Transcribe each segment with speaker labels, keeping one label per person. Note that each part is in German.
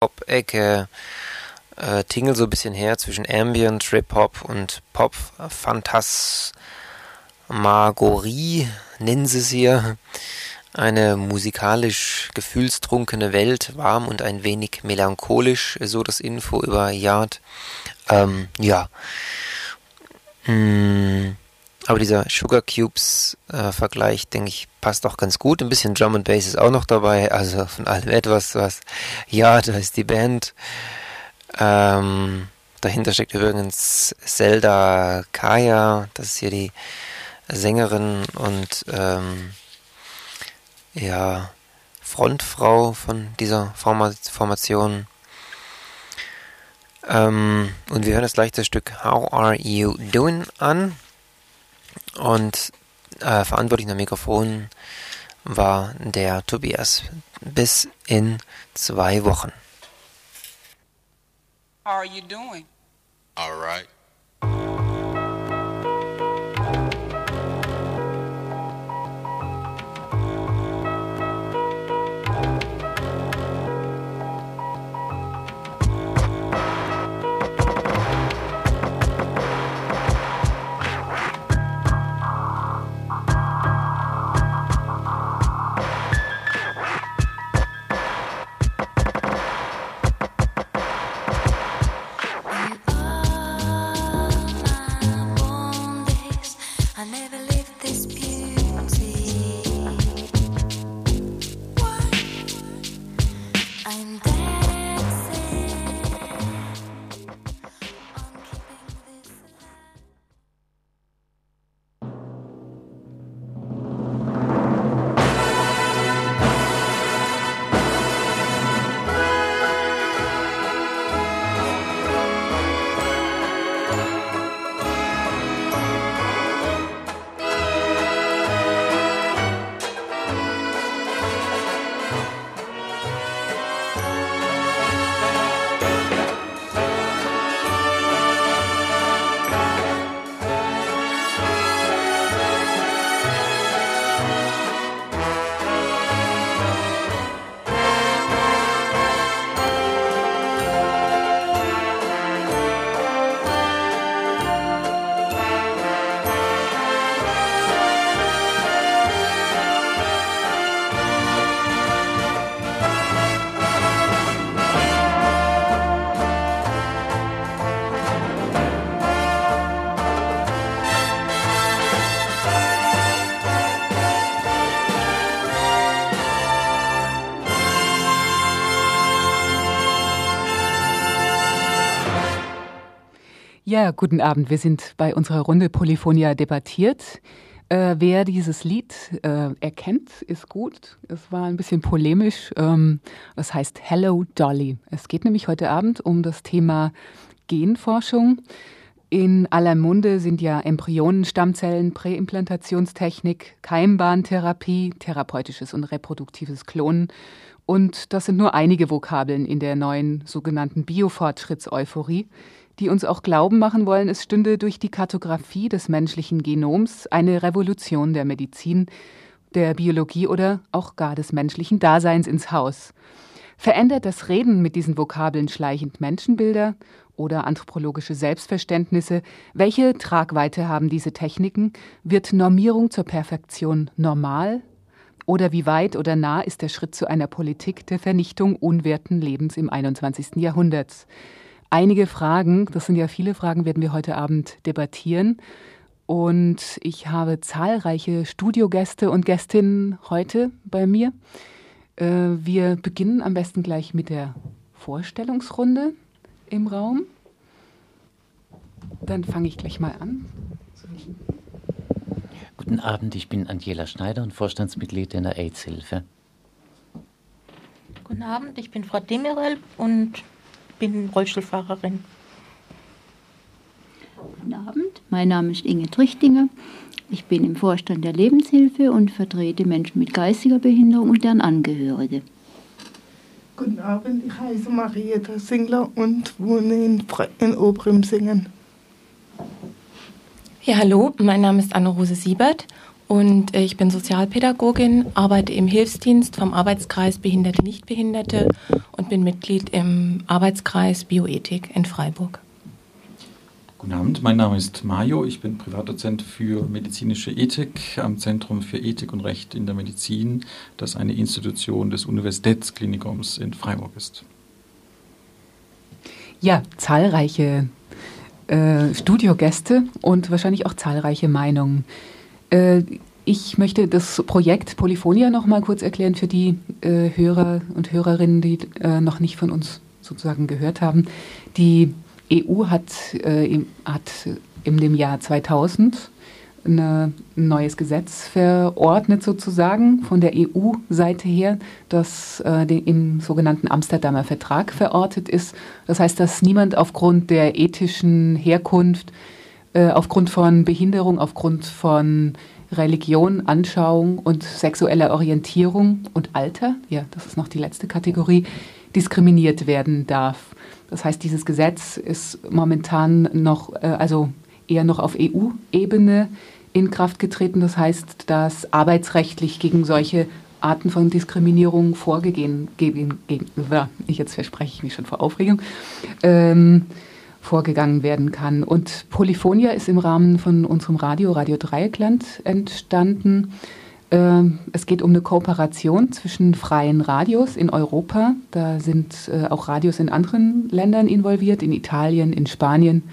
Speaker 1: Pop-Ecke, äh, tingel so ein bisschen her zwischen Ambient, Trip-Hop und Pop. Phantasmagorie nennen sie es hier. Eine musikalisch gefühlstrunkene Welt, warm und ein wenig melancholisch, so das Info über Yard. Ähm, ja. Hm. Aber dieser Sugar Cubes äh, Vergleich, denke ich, passt auch ganz gut. Ein bisschen Drum and Bass ist auch noch dabei, also von allem etwas, was, ja, da ist die Band. Ähm, dahinter steckt übrigens Zelda Kaya, das ist hier die Sängerin und ähm, ja, Frontfrau von dieser Formation. Ähm, und wir hören jetzt gleich das Stück How Are You Doing an. Und äh, verantwortlich am Mikrofon war der Tobias. Bis in zwei Wochen.
Speaker 2: How are you doing?
Speaker 3: All right.
Speaker 4: Ja, guten Abend. Wir sind bei unserer Runde Polyphonia debattiert. Äh, wer dieses Lied äh, erkennt, ist gut. Es war ein bisschen polemisch. Ähm, es heißt Hello Dolly. Es geht nämlich heute Abend um das Thema Genforschung. In aller Munde sind ja Embryonen, Stammzellen, Präimplantationsteknik, Keimbahntherapie, therapeutisches und reproduktives Klonen. Und das sind nur einige Vokabeln in der neuen sogenannten Biofortschrittseuphorie die uns auch glauben machen wollen, es stünde durch die Kartografie des menschlichen Genoms eine Revolution der Medizin, der Biologie oder auch gar des menschlichen Daseins ins Haus. Verändert das Reden mit diesen Vokabeln schleichend Menschenbilder oder anthropologische Selbstverständnisse? Welche Tragweite haben diese Techniken? Wird Normierung zur Perfektion normal? Oder wie weit oder nah ist der Schritt zu einer Politik der Vernichtung unwerten Lebens im 21. Jahrhunderts? Einige Fragen, das sind ja viele Fragen, werden wir heute Abend debattieren. Und ich habe zahlreiche Studiogäste und Gästinnen heute bei mir. Äh, wir beginnen am besten gleich mit der Vorstellungsrunde im Raum. Dann fange ich gleich mal an.
Speaker 5: Guten Abend, ich bin Angela Schneider und Vorstandsmitglied in der AIDS-Hilfe.
Speaker 6: Guten Abend, ich bin Frau Demirel und bin Rollstuhlfahrerin.
Speaker 7: Guten Abend, mein Name ist Inge Trichtinger. Ich bin im Vorstand der Lebenshilfe und vertrete Menschen mit geistiger Behinderung und deren Angehörige.
Speaker 8: Guten Abend, ich heiße Marietta Singler und wohne in, in Oberimsingen.
Speaker 9: Ja, hallo, mein Name ist Anne-Rose Siebert
Speaker 2: und ich bin Sozialpädagogin, arbeite im Hilfsdienst vom Arbeitskreis Behinderte Nichtbehinderte und bin Mitglied im Arbeitskreis Bioethik in Freiburg.
Speaker 3: Guten Abend, mein Name ist Mario, ich bin Privatdozent für medizinische Ethik am Zentrum für Ethik und Recht in der Medizin, das eine Institution des Universitätsklinikums in Freiburg ist.
Speaker 4: Ja, zahlreiche äh, Studiogäste und wahrscheinlich auch zahlreiche Meinungen. Äh, ich möchte das Projekt Polyphonia noch mal kurz erklären für die äh, Hörer und Hörerinnen, die äh, noch nicht von uns sozusagen gehört haben. Die EU hat, im, hat in dem Jahr 2000 eine, ein neues Gesetz verordnet sozusagen von der EU-Seite her, das äh, den, im sogenannten Amsterdamer Vertrag verortet ist. Das heißt, dass niemand aufgrund der ethischen Herkunft, äh, aufgrund von Behinderung, aufgrund von Religion, Anschauung und sexueller Orientierung und Alter, ja, das ist noch die letzte Kategorie, diskriminiert werden darf. Das heißt, dieses Gesetz ist momentan noch, äh, also eher noch auf EU-Ebene in Kraft getreten. Das heißt, dass arbeitsrechtlich gegen solche Arten von Diskriminierung vorgegeben, gegen, gegen, ich jetzt verspreche ich mich schon vor Aufregung, ähm, vorgegangen werden kann. Und Polyphonia ist im Rahmen von unserem Radio, Radio Dreieckland, entstanden. Ähm, es geht um eine Kooperation zwischen freien Radios in Europa. Da sind äh, auch Radios in anderen Ländern involviert, in Italien, in Spanien,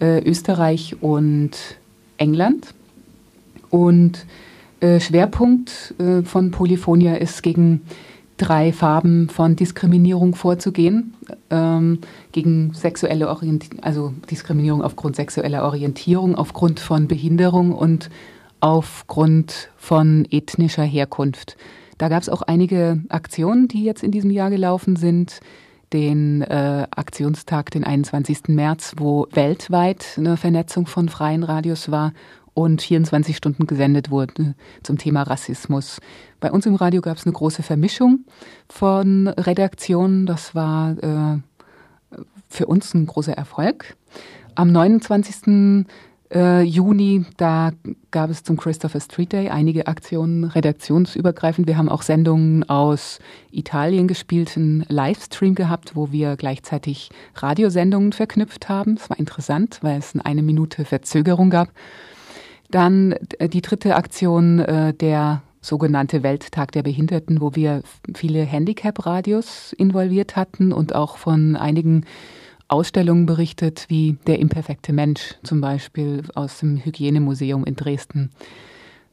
Speaker 4: äh, Österreich und England. Und äh, Schwerpunkt von Polyphonia ist, gegen drei Farben von Diskriminierung vorzugehen, ähm, gegen sexuelle Orientierung, also Diskriminierung aufgrund sexueller Orientierung, aufgrund von Behinderung und aufgrund von ethnischer Herkunft. Da gab es auch einige Aktionen, die jetzt in diesem Jahr gelaufen sind den äh, Aktionstag, den 21. März, wo weltweit eine Vernetzung von freien Radios war und 24 Stunden gesendet wurde zum Thema Rassismus. Bei uns im Radio gab es eine große Vermischung von Redaktionen. Das war äh, für uns ein großer Erfolg. Am 29 äh, Juni, da gab es zum Christopher Street Day einige Aktionen redaktionsübergreifend. Wir haben auch Sendungen aus Italien gespielt, einen Livestream gehabt, wo wir gleichzeitig Radiosendungen verknüpft haben. Das war interessant, weil es eine Minute Verzögerung gab. Dann äh, die dritte Aktion, äh, der sogenannte Welttag der Behinderten, wo wir viele Handicap-Radios involviert hatten und auch von einigen Ausstellungen berichtet, wie Der imperfekte Mensch zum Beispiel aus dem Hygienemuseum in Dresden.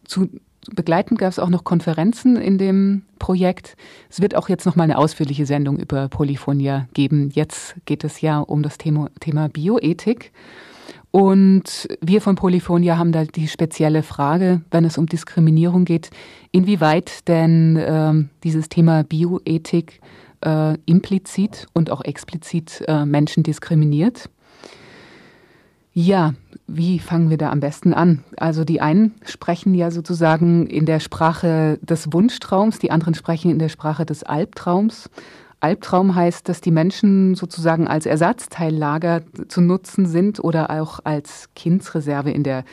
Speaker 4: Zu begleitend gab es auch noch Konferenzen in dem Projekt. Es wird auch jetzt noch mal eine ausführliche Sendung über Polyphonia geben. Jetzt geht es ja um das Thema, Thema Bioethik. Und wir von Polyphonia haben da die spezielle Frage, wenn es um Diskriminierung geht, inwieweit denn äh, dieses Thema Bioethik äh, implizit und auch explizit äh, Menschen diskriminiert. Ja, wie fangen wir da am besten an? Also die einen sprechen ja sozusagen in der Sprache des Wunschtraums, die anderen sprechen in der Sprache des Albtraums. Albtraum heißt, dass die Menschen sozusagen als Ersatzteillager zu nutzen sind oder auch als Kindsreserve in der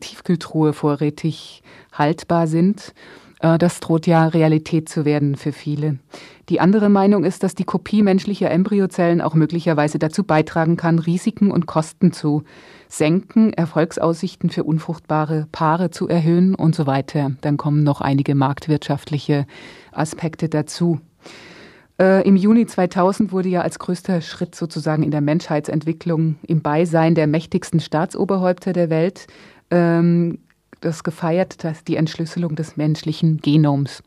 Speaker 4: Tiefkühltruhe vorrätig haltbar sind. Äh, das droht ja Realität zu werden für viele. Die andere Meinung ist, dass die Kopie menschlicher Embryozellen auch möglicherweise dazu beitragen kann, Risiken und Kosten zu senken, Erfolgsaussichten für unfruchtbare Paare zu erhöhen und so weiter. Dann kommen noch einige marktwirtschaftliche Aspekte dazu. Äh, Im Juni 2000 wurde ja als größter Schritt sozusagen in der Menschheitsentwicklung im Beisein der mächtigsten Staatsoberhäupter der Welt ähm, das gefeiert, dass die Entschlüsselung des menschlichen Genoms.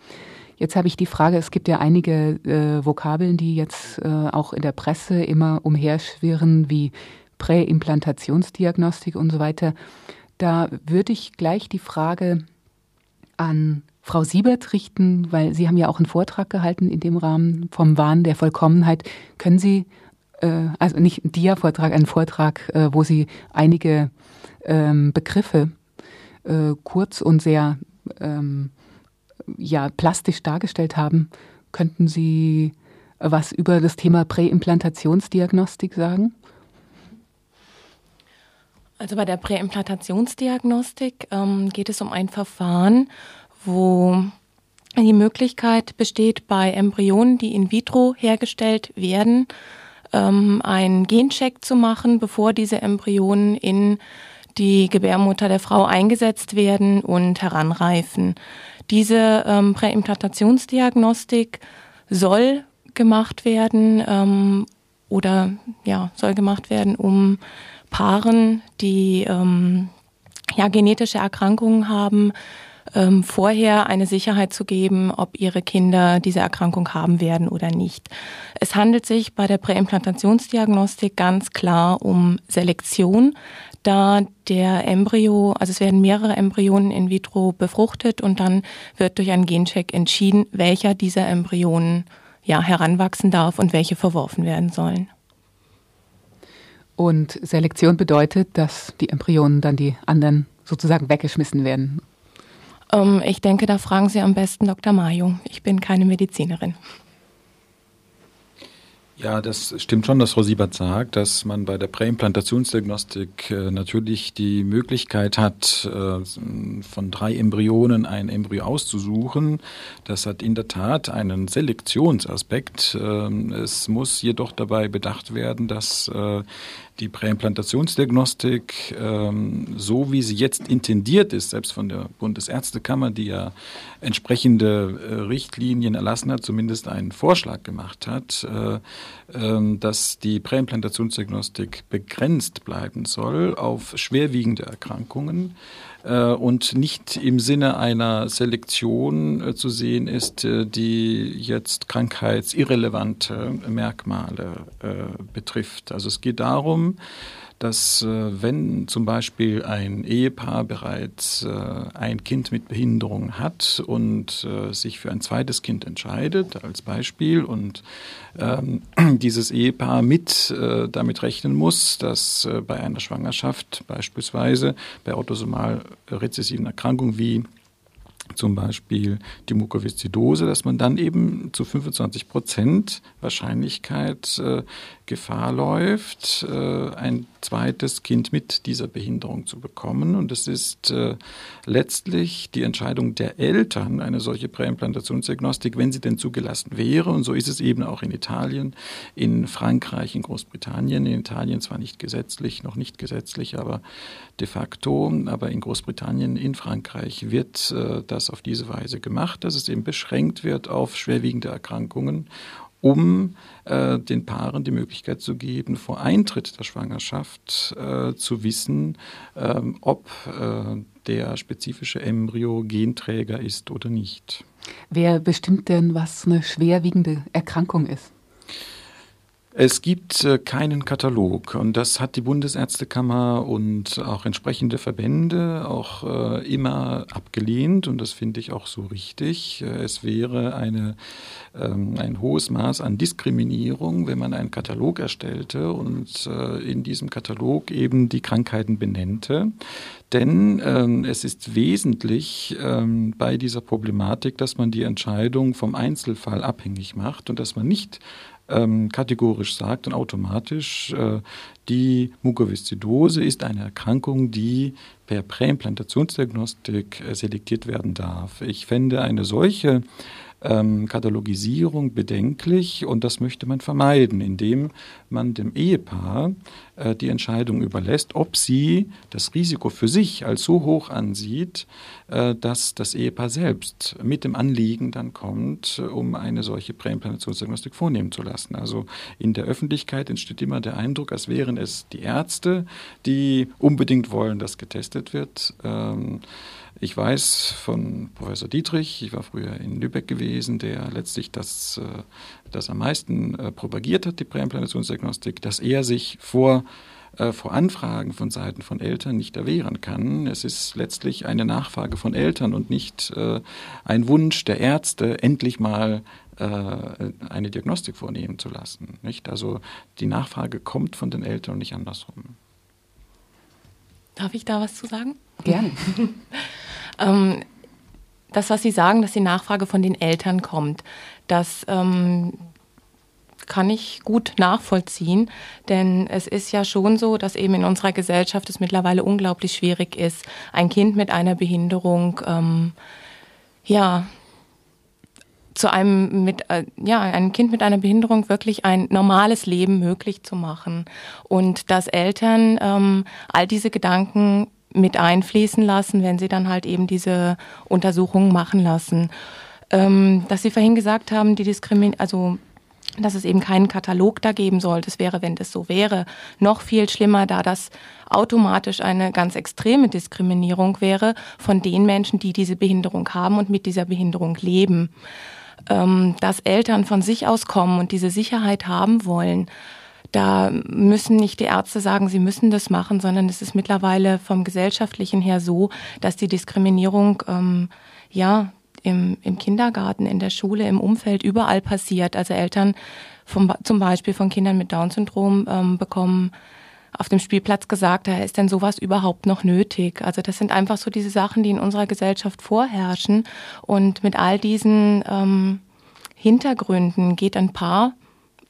Speaker 4: Jetzt habe ich die Frage, es gibt ja einige äh, Vokabeln, die jetzt äh, auch in der Presse immer umherschwirren, wie Präimplantationsdiagnostik und so weiter. Da würde ich gleich die Frage an Frau Siebert richten, weil Sie haben ja auch einen Vortrag gehalten in dem Rahmen vom Wahn der Vollkommenheit. Können Sie, äh, also nicht ein Dia-Vortrag, einen Vortrag, äh, wo Sie einige ähm, Begriffe äh, kurz und sehr ähm, ja, plastisch dargestellt haben. Könnten Sie was über das Thema Präimplantationsdiagnostik sagen?
Speaker 2: Also bei der Präimplantationsdiagnostik ähm, geht es um ein Verfahren, wo die Möglichkeit besteht, bei Embryonen, die in vitro hergestellt werden, ähm, einen Gencheck zu machen, bevor diese Embryonen in die Gebärmutter der Frau eingesetzt werden und heranreifen. Diese ähm, Präimplantationsdiagnostik soll gemacht werden ähm, oder ja soll gemacht werden, um Paaren, die ähm, ja genetische Erkrankungen haben, ähm, vorher eine Sicherheit zu geben, ob ihre Kinder diese Erkrankung haben werden oder nicht. Es handelt sich bei der Präimplantationsdiagnostik ganz klar um Selektion, da der Embryo, also es werden mehrere Embryonen in vitro befruchtet und dann wird durch einen Gencheck entschieden, welcher dieser Embryonen ja heranwachsen darf und welche verworfen werden sollen.
Speaker 4: Und Selektion bedeutet, dass die Embryonen dann die anderen sozusagen weggeschmissen werden.
Speaker 2: Ähm, ich denke, da fragen Sie am besten Dr. Mayo. Ich bin keine Medizinerin.
Speaker 3: Ja, das stimmt schon, dass Frau Siebert sagt, dass man bei der Präimplantationsdiagnostik äh, natürlich die Möglichkeit hat, äh, von drei Embryonen ein Embryo auszusuchen. Das hat in der Tat einen Selektionsaspekt. Äh, es muss jedoch dabei bedacht werden, dass äh, die Präimplantationsdiagnostik, ähm, so wie sie jetzt intendiert ist, selbst von der Bundesärztekammer, die ja entsprechende äh, Richtlinien erlassen hat, zumindest einen Vorschlag gemacht hat, äh, dass die Präimplantationsdiagnostik begrenzt bleiben soll auf schwerwiegende Erkrankungen äh, und nicht im Sinne einer Selektion äh, zu sehen ist, äh, die jetzt krankheitsirrelevante Merkmale betrifft. Also es geht darum, dass äh, wenn zum Beispiel ein Ehepaar bereits äh, ein Kind mit Behinderung hat und äh, sich für ein zweites Kind entscheidet, als Beispiel, und ähm, dieses Ehepaar mit damit rechnen muss, dass bei einer Schwangerschaft beispielsweise bei autosomal rezessiven Erkrankungen wie zum Beispiel die Mukoviszidose, dass man dann eben zu 25 Prozent Wahrscheinlichkeit äh, Gefahr läuft, äh, ein zweites Kind mit dieser Behinderung zu bekommen. Und es ist äh, letztlich die Entscheidung der Eltern, eine solche Präimplantationsdiagnostik, wenn sie denn zugelassen wäre. Und so ist es eben auch in Italien, in Frankreich, in Großbritannien. In Italien zwar nicht gesetzlich, noch nicht gesetzlich, aber de facto. Aber in Großbritannien, in Frankreich wird äh, das auf diese Weise gemacht, dass es eben beschränkt wird auf schwerwiegende Erkrankungen um äh, den Paaren die Möglichkeit zu geben, vor Eintritt der Schwangerschaft äh, zu wissen, äh, ob äh, der spezifische Embryo Genträger ist oder nicht.
Speaker 4: Wer bestimmt denn, was eine schwerwiegende Erkrankung ist?
Speaker 3: Es gibt äh, keinen Katalog und das hat die Bundesärztekammer und auch entsprechende Verbände auch äh, immer abgelehnt und das finde ich auch so richtig. Äh, es wäre eine, ähm, ein hohes Maß an Diskriminierung, wenn man einen Katalog erstellte und in diesem Katalog eben die Krankheiten benennte. Denn ähm, es ist wesentlich ähm, bei dieser Problematik, dass man die Entscheidung vom Einzelfall abhängig macht und dass man nicht ähm, kategorisch sagt und automatisch, äh, die Mukoviszidose ist eine Erkrankung, die per Präimplantationsdiagnostik äh, selektiert werden darf. Ich fände eine solche ähm, Katalogisierung bedenklich und das möchte man vermeiden, indem man dem Ehepaar äh, die Entscheidung überlässt, ob sie das Risiko für sich als so hoch ansieht, äh, dass das Ehepaar selbst mit dem Anliegen dann kommt, um eine solche Präimplantationsdiagnostik vornehmen zu lassen. Also in der Öffentlichkeit entsteht immer der Eindruck, als wären es die Ärzte, die unbedingt wollen, dass getestet wird. Ähm, ich weiß von Professor Dietrich, ich war früher in Lübeck gewesen, der letztlich das, äh, das am meisten äh, propagiert hat, die Präimplantationsdiagnostik, dass er sich vor äh, vor Anfragen von Seiten von Eltern nicht erwehren kann. Es ist letztlich eine Nachfrage von Eltern und nicht ein Wunsch der Ärzte, endlich mal eine Diagnostik vornehmen zu lassen. Nicht? Also die Nachfrage kommt von den Eltern und nicht andersrum.
Speaker 2: Darf ich da was zu sagen?
Speaker 4: Gerne.
Speaker 2: Ähm, das, was Sie sagen, dass die Nachfrage von den Eltern kommt, das ähm, kann ich gut nachvollziehen, denn es ist ja schon so, dass eben in unserer Gesellschaft es mittlerweile unglaublich schwierig ist, ein Kind mit einer Behinderung, ähm, ja, zu einem mit äh, ja einem Kind mit einer Behinderung wirklich ein normales Leben möglich zu machen und dass Eltern ähm, all diese Gedanken mit einfließen lassen, wenn sie dann halt eben diese Untersuchungen machen lassen. Ähm, dass Sie vorhin gesagt haben, die Diskrimin also dass es eben keinen Katalog da geben soll. Das wäre, wenn das so wäre, noch viel schlimmer, da das automatisch eine ganz extreme Diskriminierung wäre von den Menschen, die diese Behinderung haben und mit dieser Behinderung leben. Ähm, dass Eltern von sich aus kommen und diese Sicherheit haben wollen, da müssen nicht die Ärzte sagen, sie müssen das machen, sondern es ist mittlerweile vom gesellschaftlichen her so, dass die Diskriminierung ähm, ja im, im Kindergarten, in der Schule, im Umfeld überall passiert. Also Eltern vom, zum Beispiel von Kindern mit Down-Syndrom ähm, bekommen auf dem Spielplatz gesagt, da ist denn sowas überhaupt noch nötig? Also das sind einfach so diese Sachen, die in unserer Gesellschaft vorherrschen. Und mit all diesen ähm, Hintergründen geht ein Paar,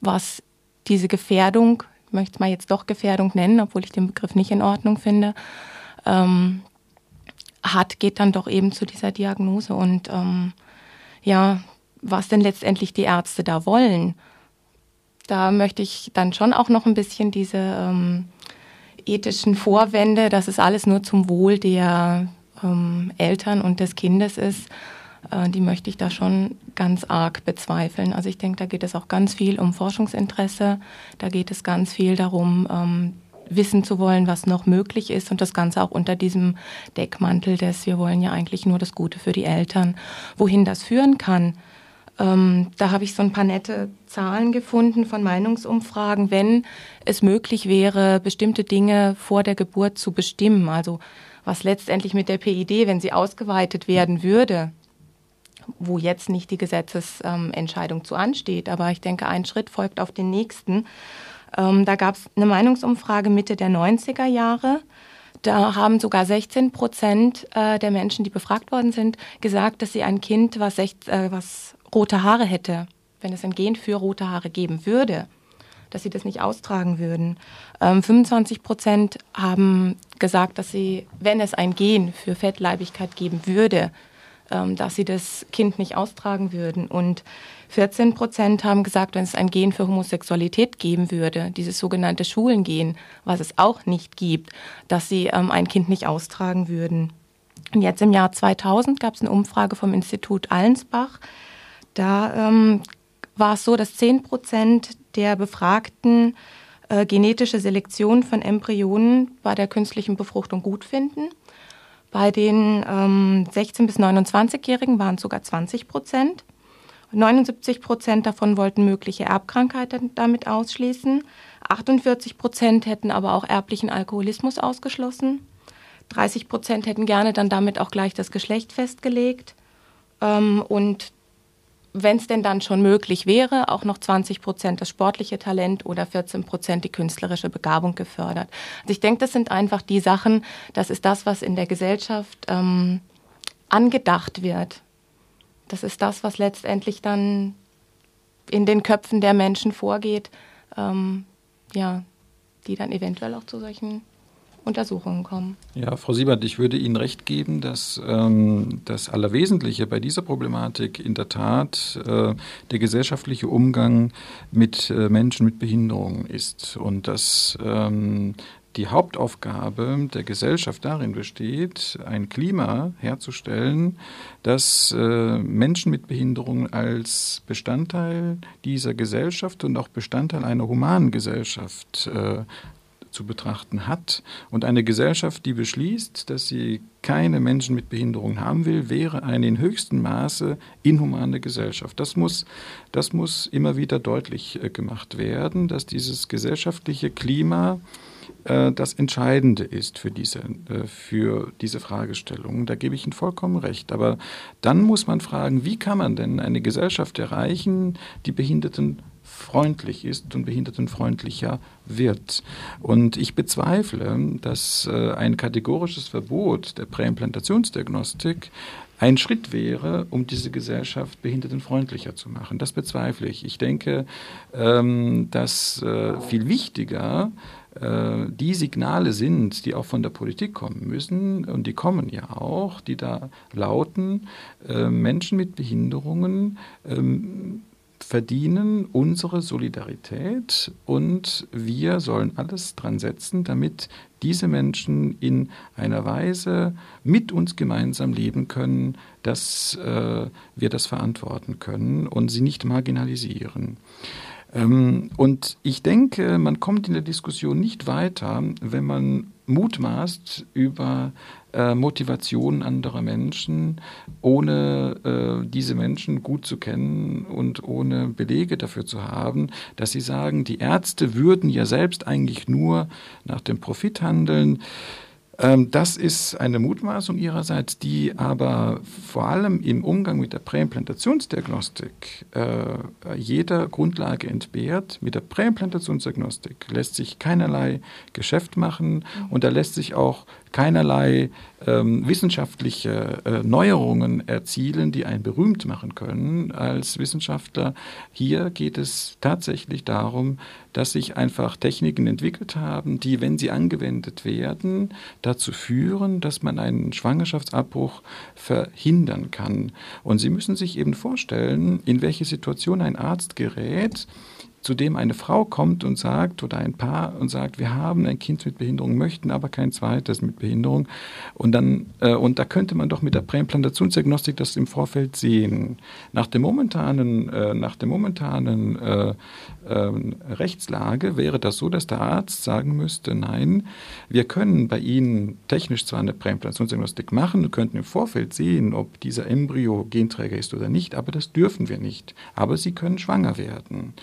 Speaker 2: was diese Gefährdung, ich möchte es mal jetzt doch Gefährdung nennen, obwohl ich den Begriff nicht in Ordnung finde, ähm, hat, geht dann doch eben zu dieser Diagnose. Und ähm, ja, was denn letztendlich die Ärzte da wollen, da möchte ich dann schon auch noch ein bisschen diese ähm, ethischen Vorwände, dass es alles nur zum Wohl der ähm, Eltern und des Kindes ist, äh, die möchte ich da schon ganz arg bezweifeln. Also ich denke, da geht es auch ganz viel um Forschungsinteresse, da geht es ganz viel darum, ähm, wissen zu wollen, was noch möglich ist und das Ganze auch unter diesem Deckmantel des, wir wollen ja eigentlich nur das Gute für die Eltern. Wohin das führen kann, ähm, da habe ich so ein paar nette Zahlen gefunden von Meinungsumfragen, wenn es möglich wäre, bestimmte Dinge vor der Geburt zu bestimmen. Also was letztendlich mit der PID, wenn sie ausgeweitet werden würde, wo jetzt nicht die Gesetzesentscheidung zu ansteht. Aber ich denke, ein Schritt folgt auf den nächsten. Ähm, da gab es eine Meinungsumfrage Mitte der 90er Jahre. Da haben sogar 16 Prozent äh, der Menschen, die befragt worden sind, gesagt, dass sie ein Kind, was, sech, äh, was rote Haare hätte, wenn es ein Gen für rote Haare geben würde, dass sie das nicht austragen würden. Ähm, 25 Prozent haben gesagt, dass sie, wenn es ein Gen für Fettleibigkeit geben würde, ähm, dass sie das Kind nicht austragen würden. Und 14 Prozent haben gesagt, wenn es ein Gen für Homosexualität geben würde, dieses sogenannte Schulengen, was es auch nicht gibt, dass sie ähm, ein Kind nicht austragen würden. Und jetzt im Jahr 2000 gab es eine Umfrage vom Institut Allensbach. Da ähm, war es so, dass 10 Prozent der Befragten äh, genetische Selektion von Embryonen bei der künstlichen Befruchtung gut finden. Bei den ähm, 16- bis 29-Jährigen waren es sogar 20 Prozent. 79 Prozent davon wollten mögliche Erbkrankheiten damit ausschließen. 48 Prozent hätten aber auch erblichen Alkoholismus ausgeschlossen. 30 Prozent hätten gerne dann damit auch gleich das Geschlecht festgelegt. Ähm, und wenn es denn dann schon möglich wäre, auch noch 20 Prozent das sportliche Talent oder 14 Prozent die künstlerische Begabung gefördert. Also ich denke, das sind einfach die Sachen, das ist das, was in der Gesellschaft ähm, angedacht wird. Das ist das, was letztendlich dann in den Köpfen der Menschen vorgeht, ähm, ja, die dann eventuell auch zu solchen Untersuchungen kommen.
Speaker 3: Ja, Frau Siebert, ich würde Ihnen recht geben, dass ähm, das Allerwesentliche bei dieser Problematik in der Tat äh, der gesellschaftliche Umgang mit äh, Menschen mit Behinderungen ist und dass ähm, die Hauptaufgabe der Gesellschaft darin besteht, ein Klima herzustellen, das äh, Menschen mit Behinderungen als Bestandteil dieser Gesellschaft und auch Bestandteil einer humanen Gesellschaft äh, zu betrachten hat. Und eine Gesellschaft, die beschließt, dass sie keine Menschen mit Behinderungen haben will, wäre eine in höchstem Maße inhumane Gesellschaft. Das muss, das muss immer wieder deutlich äh, gemacht werden, dass dieses gesellschaftliche Klima äh, das Entscheidende ist für diese, äh, für diese Fragestellung. Da gebe ich Ihnen vollkommen recht. Aber dann muss man fragen, wie kann man denn eine Gesellschaft erreichen, die Behinderten freundlich ist und behindertenfreundlicher wird. Und ich bezweifle, dass äh, ein kategorisches Verbot der Präimplantationsdiagnostik ein Schritt wäre, um diese Gesellschaft behindertenfreundlicher zu machen. Das bezweifle ich. Ich denke, ähm, dass äh, viel wichtiger äh, die Signale sind, die auch von der Politik kommen müssen, und die kommen ja auch, die da lauten, Menschen mit Behinderungen ähm, verdienen unsere Solidarität und wir sollen alles dran setzen, damit diese Menschen in einer Weise mit uns gemeinsam leben können, dass äh, wir das verantworten können und sie nicht marginalisieren. Ähm, und ich denke, man kommt in der Diskussion nicht weiter, wenn man mutmaßt über äh, Motivation anderer Menschen, ohne äh, diese Menschen gut zu kennen und ohne Belege dafür zu haben, dass sie sagen, die Ärzte würden ja selbst eigentlich nur nach dem Profit handeln. Ähm, das ist eine Mutmaßung ihrerseits, die aber vor allem im Umgang mit der Präimplantationsdiagnostik äh, jeder Grundlage entbehrt. Mit der Präimplantationsdiagnostik lässt sich keinerlei Geschäft machen und da lässt sich auch keinerlei ähm, wissenschaftliche äh, Neuerungen erzielen, die einen berühmt machen können als Wissenschaftler. Hier geht es tatsächlich darum, dass sich einfach Techniken entwickelt haben, die, wenn sie angewendet werden, dazu führen, dass man einen Schwangerschaftsabbruch verhindern kann. Und Sie müssen sich eben vorstellen, in welche Situation ein Arzt gerät, zu dem eine Frau kommt und sagt, oder ein Paar und sagt, wir haben ein Kind mit Behinderung, möchten aber kein zweites mit Behinderung. Und dann, äh, und da könnte man doch mit der Präimplantationsdiagnostik das im Vorfeld sehen. Nach der momentanen, äh, nach der momentanen äh, ähm, Rechtslage wäre das so, dass der Arzt sagen müsste, nein, wir können bei Ihnen technisch zwar eine Präimplantationsdiagnostik machen, könnten im Vorfeld sehen, ob dieser Embryo Genträger ist oder nicht, aber das dürfen wir nicht. Aber Sie können schwanger werden.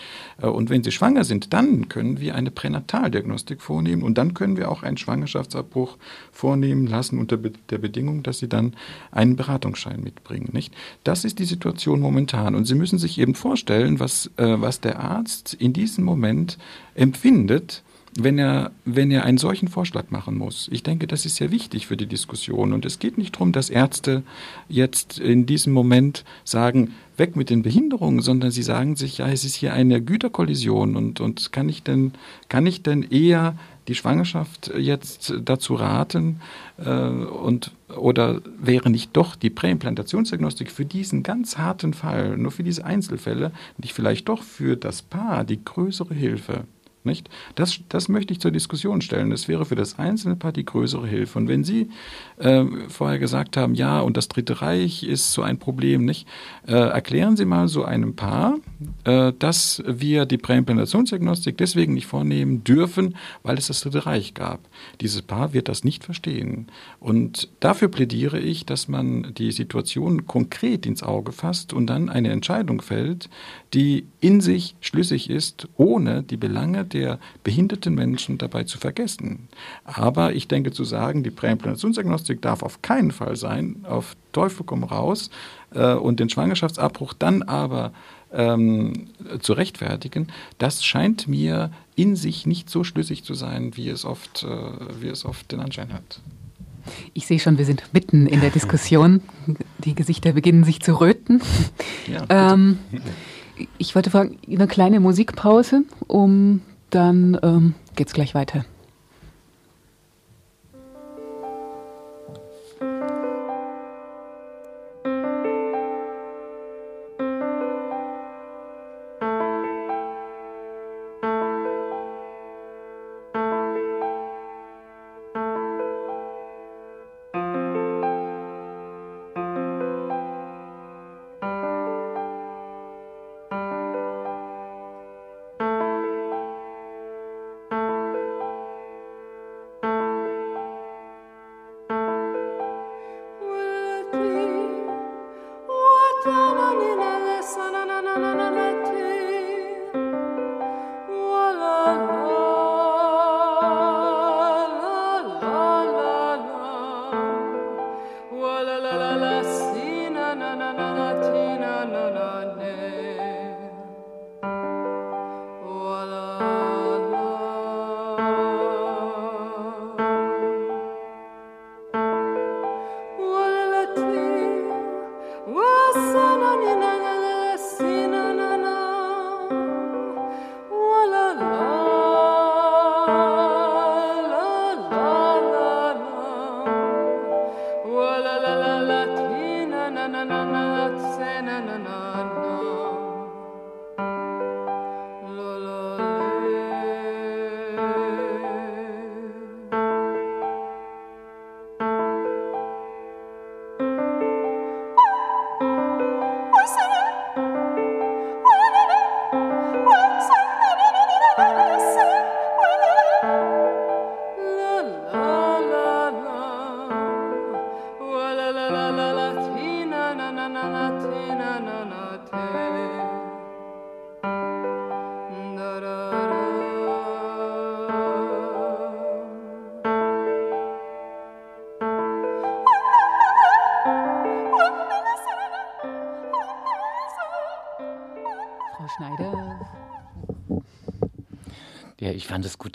Speaker 3: Äh, und wenn Sie schwanger sind, dann können wir eine Pränataldiagnostik vornehmen und dann können wir auch einen Schwangerschaftsabbruch vornehmen lassen unter der Bedingung, dass Sie dann einen Beratungsschein mitbringen. Nicht? Das ist die Situation momentan. Und Sie müssen sich eben vorstellen, was, äh, was der Arzt in diesem Moment empfindet, wenn er, wenn er einen solchen Vorschlag machen muss. Ich denke, das ist sehr wichtig für die Diskussion. Und es geht nicht darum, dass Ärzte jetzt in diesem Moment sagen, weg mit den Behinderungen, sondern sie sagen sich, ja, es ist hier eine Güterkollision und, und kann ich denn, kann ich denn eher die Schwangerschaft jetzt dazu raten äh, und oder wäre nicht doch die Präimplantationsdiagnostik für diesen ganz harten Fall, nur für diese Einzelfälle, nicht vielleicht doch für das Paar die größere Hilfe? Nicht? Das, das möchte ich zur Diskussion stellen. Das wäre für das einzelne Paar die größere Hilfe. Und wenn Sie äh, vorher gesagt haben, ja, und das Dritte Reich ist so ein Problem, nicht? Äh, erklären Sie mal so einem Paar, äh, dass wir die Präimplantationsdiagnostik deswegen nicht vornehmen dürfen, weil es das Dritte Reich gab. Dieses Paar wird das nicht verstehen. Und dafür plädiere ich, dass man die Situation konkret ins Auge fasst und dann eine Entscheidung fällt, die in sich schlüssig ist, ohne die Belange der behinderten Menschen dabei zu vergessen. Aber ich denke zu sagen, die Präimplantationsdiagnostik darf auf keinen Fall sein, auf Teufel komm raus, äh, und den Schwangerschaftsabbruch dann aber ähm, zu rechtfertigen, das scheint mir in sich nicht so schlüssig zu sein, wie es oft, äh, wie es oft den Anschein hat.
Speaker 4: Ich sehe schon, wir sind mitten in der Diskussion. Die Gesichter beginnen sich zu röten. Ja, ähm, ich wollte fragen, eine kleine Musikpause, um dann ähm, es gleich weiter.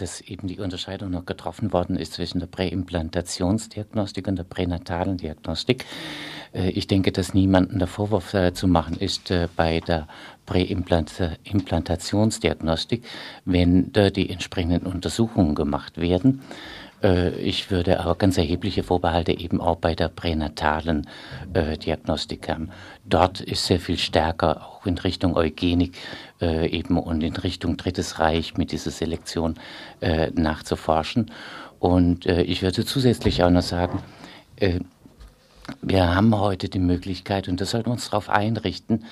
Speaker 5: Dass eben die Unterscheidung noch getroffen worden ist zwischen der Präimplantationsdiagnostik und der pränatalen Diagnostik. Äh, ich denke, dass niemandem der Vorwurf äh, zu machen ist äh, bei der Präimplantationsdiagnostik, wenn da die entsprechenden Untersuchungen gemacht werden. Ich würde aber ganz erhebliche Vorbehalte eben auch bei der pränatalen Diagnostik haben. Dort ist sehr viel stärker auch in Richtung Eugenik äh, eben und in Richtung Drittes Reich mit dieser Selektion äh, nachzuforschen. Und äh, ich würde zusätzlich auch noch sagen, äh, wir haben heute die Möglichkeit, und das sollten wir uns darauf einrichten,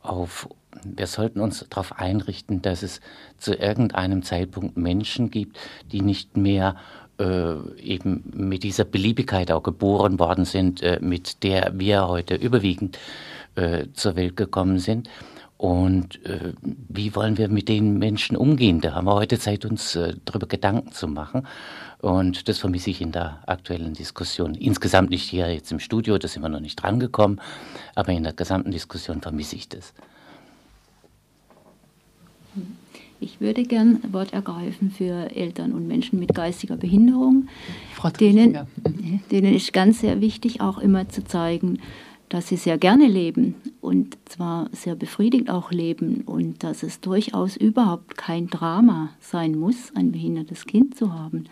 Speaker 5: auf wir sollten uns darauf einrichten, dass es zu irgendeinem Zeitpunkt Menschen gibt, die nicht mehr äh, eben mit dieser Beliebigkeit auch geboren worden sind, äh, mit der wir heute überwiegend äh, zur Welt gekommen sind. Und äh, wie wollen wir mit den Menschen umgehen? Da haben wir heute Zeit, uns äh, darüber Gedanken zu machen. Und das vermisse ich in der aktuellen Diskussion. Insgesamt nicht hier jetzt im Studio, da sind wir noch nicht drangekommen, aber in der gesamten Diskussion vermisse ich das.
Speaker 7: Ich würde gern Wort ergreifen für Eltern und Menschen mit geistiger Behinderung. Denen, denen ist ganz sehr wichtig, auch immer zu zeigen, dass sie sehr gerne leben und zwar sehr befriedigt auch leben und dass es durchaus überhaupt kein Drama sein muss, ein behindertes Kind zu haben.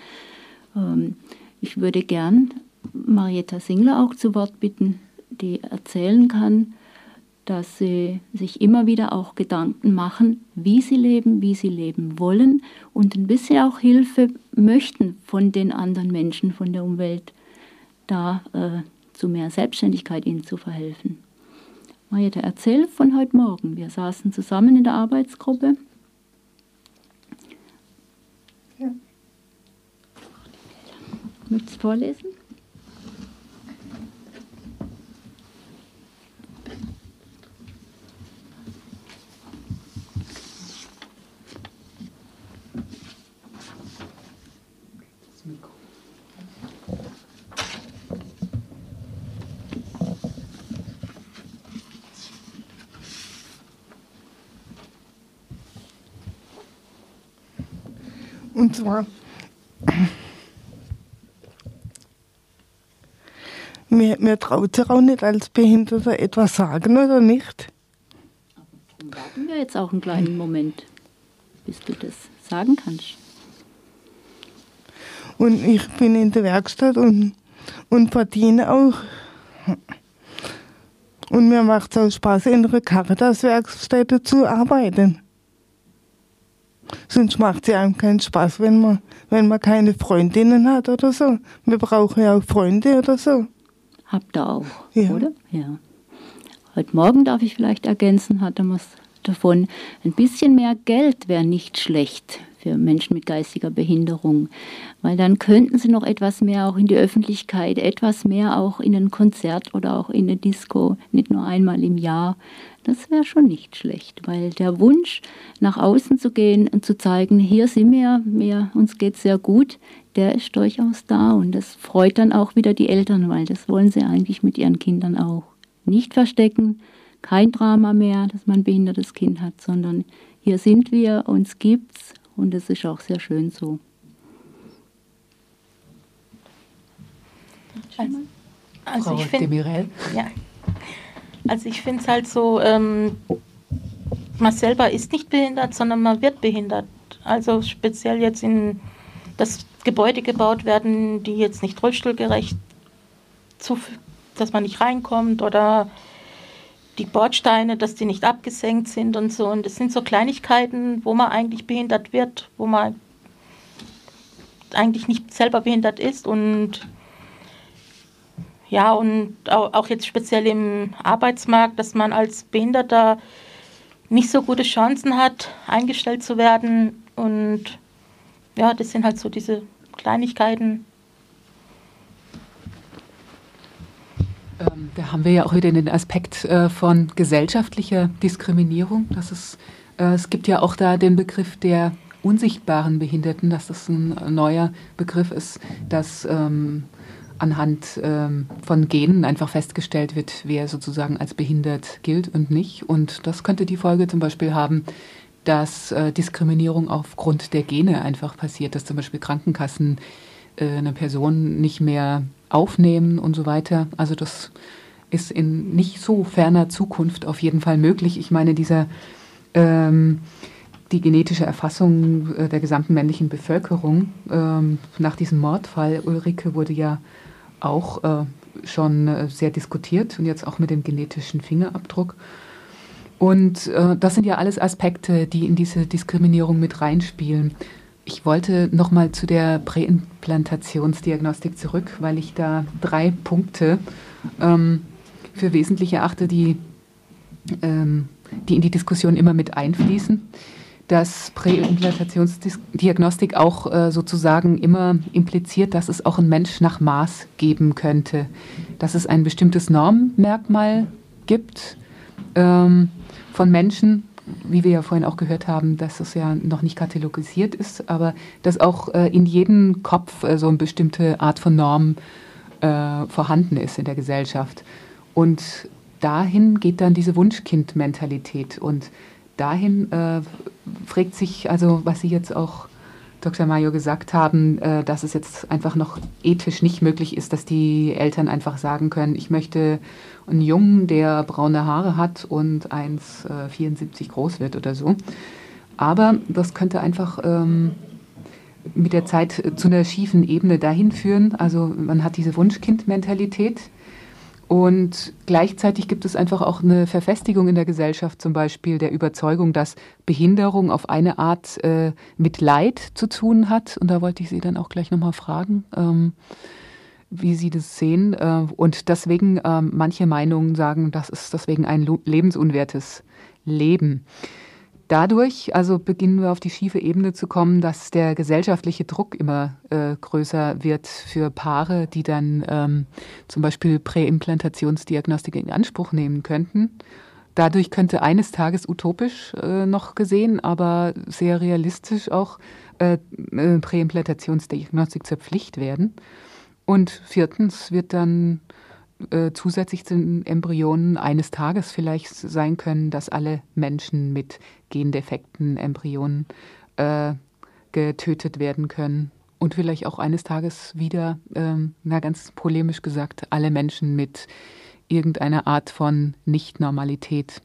Speaker 7: Ähm, ich würde gern Marietta Singler auch zu Wort bitten, die erzählen kann, dass sie sich immer wieder auch Gedanken machen, wie sie leben, wie sie leben wollen und ein bisschen auch Hilfe möchten von den anderen Menschen, von der Umwelt, da äh, zu mehr Selbstständigkeit ihnen zu verhelfen. Marietta, erzähl von heute Morgen. Wir saßen zusammen in der Arbeitsgruppe. Ja. Möchtest du vorlesen?
Speaker 8: Und zwar, mir, mir traut sich auch nicht als Behinderter etwas sagen, oder nicht?
Speaker 7: Aber warten wir jetzt auch einen kleinen Moment, bis du das sagen kannst.
Speaker 8: Und ich bin in der Werkstatt und, und verdiene auch. Und mir macht es auch Spaß, in einer Caritas-Werkstätte zu arbeiten. Sonst macht es einem keinen Spaß, wenn man, wenn man keine Freundinnen hat oder so. Wir brauchen ja auch Freunde oder so.
Speaker 7: Habt ihr auch, ja. oder? Ja. Heute Morgen darf ich vielleicht ergänzen, hatte man es davon, ein bisschen mehr Geld wäre nicht schlecht für Menschen mit geistiger Behinderung, weil dann könnten sie noch etwas mehr auch in die Öffentlichkeit, etwas mehr auch in ein Konzert oder auch in eine Disco, nicht nur einmal im Jahr. Das wäre schon nicht schlecht, weil der Wunsch, nach außen zu gehen und zu zeigen, hier sind wir, wir uns geht sehr gut, der ist durchaus da und das freut dann auch wieder die Eltern, weil das wollen sie eigentlich mit ihren Kindern auch. Nicht verstecken, kein Drama mehr, dass man ein behindertes Kind hat, sondern hier sind wir, uns gibt's und es ist auch sehr schön so.
Speaker 6: Also, also ich finde, ja, also ich finde es halt so, ähm, man selber ist nicht behindert, sondern man wird behindert. Also speziell jetzt in das Gebäude gebaut werden, die jetzt nicht rollstuhlgerecht, zu, dass man nicht reinkommt oder die Bordsteine, dass die nicht abgesenkt sind und so. Und das sind so Kleinigkeiten, wo man eigentlich behindert wird, wo man eigentlich nicht selber behindert ist. Und ja, und auch jetzt speziell im Arbeitsmarkt, dass man als Behinderter nicht so gute Chancen hat, eingestellt zu werden. Und ja, das sind halt so diese Kleinigkeiten.
Speaker 4: Ähm, da haben wir ja auch wieder den Aspekt äh, von gesellschaftlicher Diskriminierung. Das ist, äh, es gibt ja auch da den Begriff der unsichtbaren Behinderten, dass das ein neuer Begriff ist, dass ähm, anhand ähm, von Genen einfach festgestellt wird, wer sozusagen als behindert gilt und nicht. Und das könnte die Folge zum Beispiel haben, dass äh, Diskriminierung aufgrund der Gene einfach passiert, dass zum Beispiel Krankenkassen äh, eine Person nicht mehr aufnehmen und so weiter. Also das ist in nicht so ferner Zukunft auf jeden Fall möglich. Ich meine, dieser ähm, die genetische Erfassung äh, der gesamten männlichen Bevölkerung ähm, nach diesem Mordfall Ulrike wurde ja auch äh, schon äh, sehr diskutiert und jetzt auch mit dem genetischen Fingerabdruck. Und äh, das sind ja alles Aspekte, die in diese Diskriminierung mit reinspielen. Ich wollte nochmal zu der Präimplantationsdiagnostik zurück, weil ich da drei Punkte ähm, für wesentlich erachte, die, ähm, die in die Diskussion immer mit einfließen dass Präimplantationsdiagnostik auch äh, sozusagen immer impliziert, dass es auch ein Mensch nach Maß geben könnte, dass es ein bestimmtes Normmerkmal gibt ähm, von Menschen, wie wir ja vorhin auch gehört haben, dass es ja noch nicht katalogisiert ist, aber dass auch äh, in jedem Kopf äh, so eine bestimmte Art von Norm äh, vorhanden ist in der Gesellschaft. Und dahin geht dann diese Wunschkind-Mentalität und dahin äh, fragt sich, also was Sie jetzt auch Dr. Mayo gesagt haben, äh, dass es jetzt einfach noch ethisch nicht möglich ist, dass die Eltern einfach sagen können, ich möchte einen Jungen, der braune Haare hat und 1,74 äh, groß wird oder so. Aber das könnte einfach ähm, mit der Zeit zu einer schiefen Ebene dahin führen. Also man hat diese Wunschkind-Mentalität, und gleichzeitig gibt es einfach auch eine Verfestigung in der Gesellschaft, zum Beispiel der Überzeugung, dass Behinderung auf eine Art äh, mit Leid zu tun hat. Und da wollte ich Sie dann auch gleich nochmal fragen, ähm, wie Sie das sehen. Äh, und deswegen äh, manche Meinungen sagen, das ist deswegen ein lebensunwertes Leben. Dadurch also beginnen wir auf die schiefe Ebene zu kommen, dass der gesellschaftliche Druck immer äh, größer wird für Paare, die dann ähm, zum Beispiel Präimplantationsdiagnostik in Anspruch nehmen könnten. Dadurch könnte eines Tages utopisch äh, noch gesehen, aber sehr realistisch auch äh, äh Präimplantationsdiagnostik zur Pflicht werden. Und viertens wird dann äh, zusätzlich zu den Embryonen eines Tages vielleicht sein können, dass alle Menschen mit gendefekten Embryonen äh, getötet werden können. Und vielleicht auch eines Tages wieder, ähm, na ganz polemisch gesagt, alle Menschen mit irgendeiner Art von Nicht-Normalität.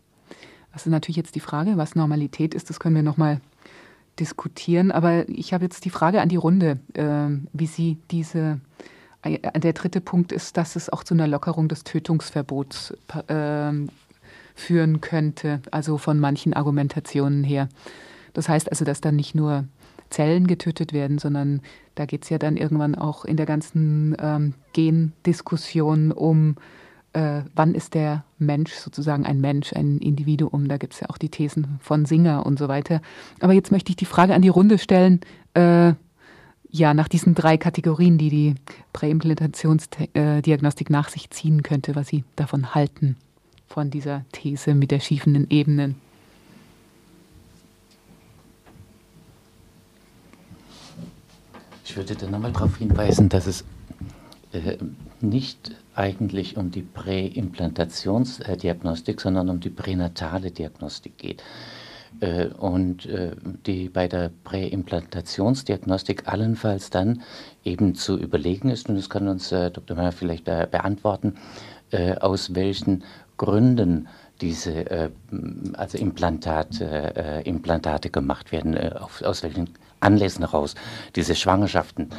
Speaker 4: Das ist natürlich jetzt die Frage, was Normalität ist, das können wir nochmal diskutieren. Aber ich habe jetzt die Frage an die Runde, äh, wie Sie diese der dritte Punkt ist, dass es auch zu einer Lockerung des Tötungsverbots äh, führen könnte, also von manchen Argumentationen her. Das heißt also, dass dann nicht nur Zellen getötet werden, sondern da geht es ja dann irgendwann auch in der ganzen ähm, Gendiskussion um, äh, wann ist der Mensch sozusagen ein Mensch, ein Individuum. Da gibt es ja auch die Thesen von Singer und so weiter. Aber jetzt möchte ich die Frage an die Runde stellen. Äh, ja, nach diesen drei Kategorien, die die Präimplantationsdiagnostik nach sich ziehen könnte, was Sie davon halten, von dieser These mit der schiefenden Ebenen.
Speaker 5: Ich würde dann nochmal darauf hinweisen, dass es äh, nicht eigentlich um die Präimplantationsdiagnostik, sondern um die pränatale Diagnostik geht. Äh, und äh, die bei der Präimplantationsdiagnostik allenfalls dann eben zu überlegen ist, und das kann uns äh, Dr. Meyer vielleicht beantworten, aus welchen Gründen diese also Implantate, Implantate gemacht werden, aus welchen Anlässen heraus diese Schwangerschaften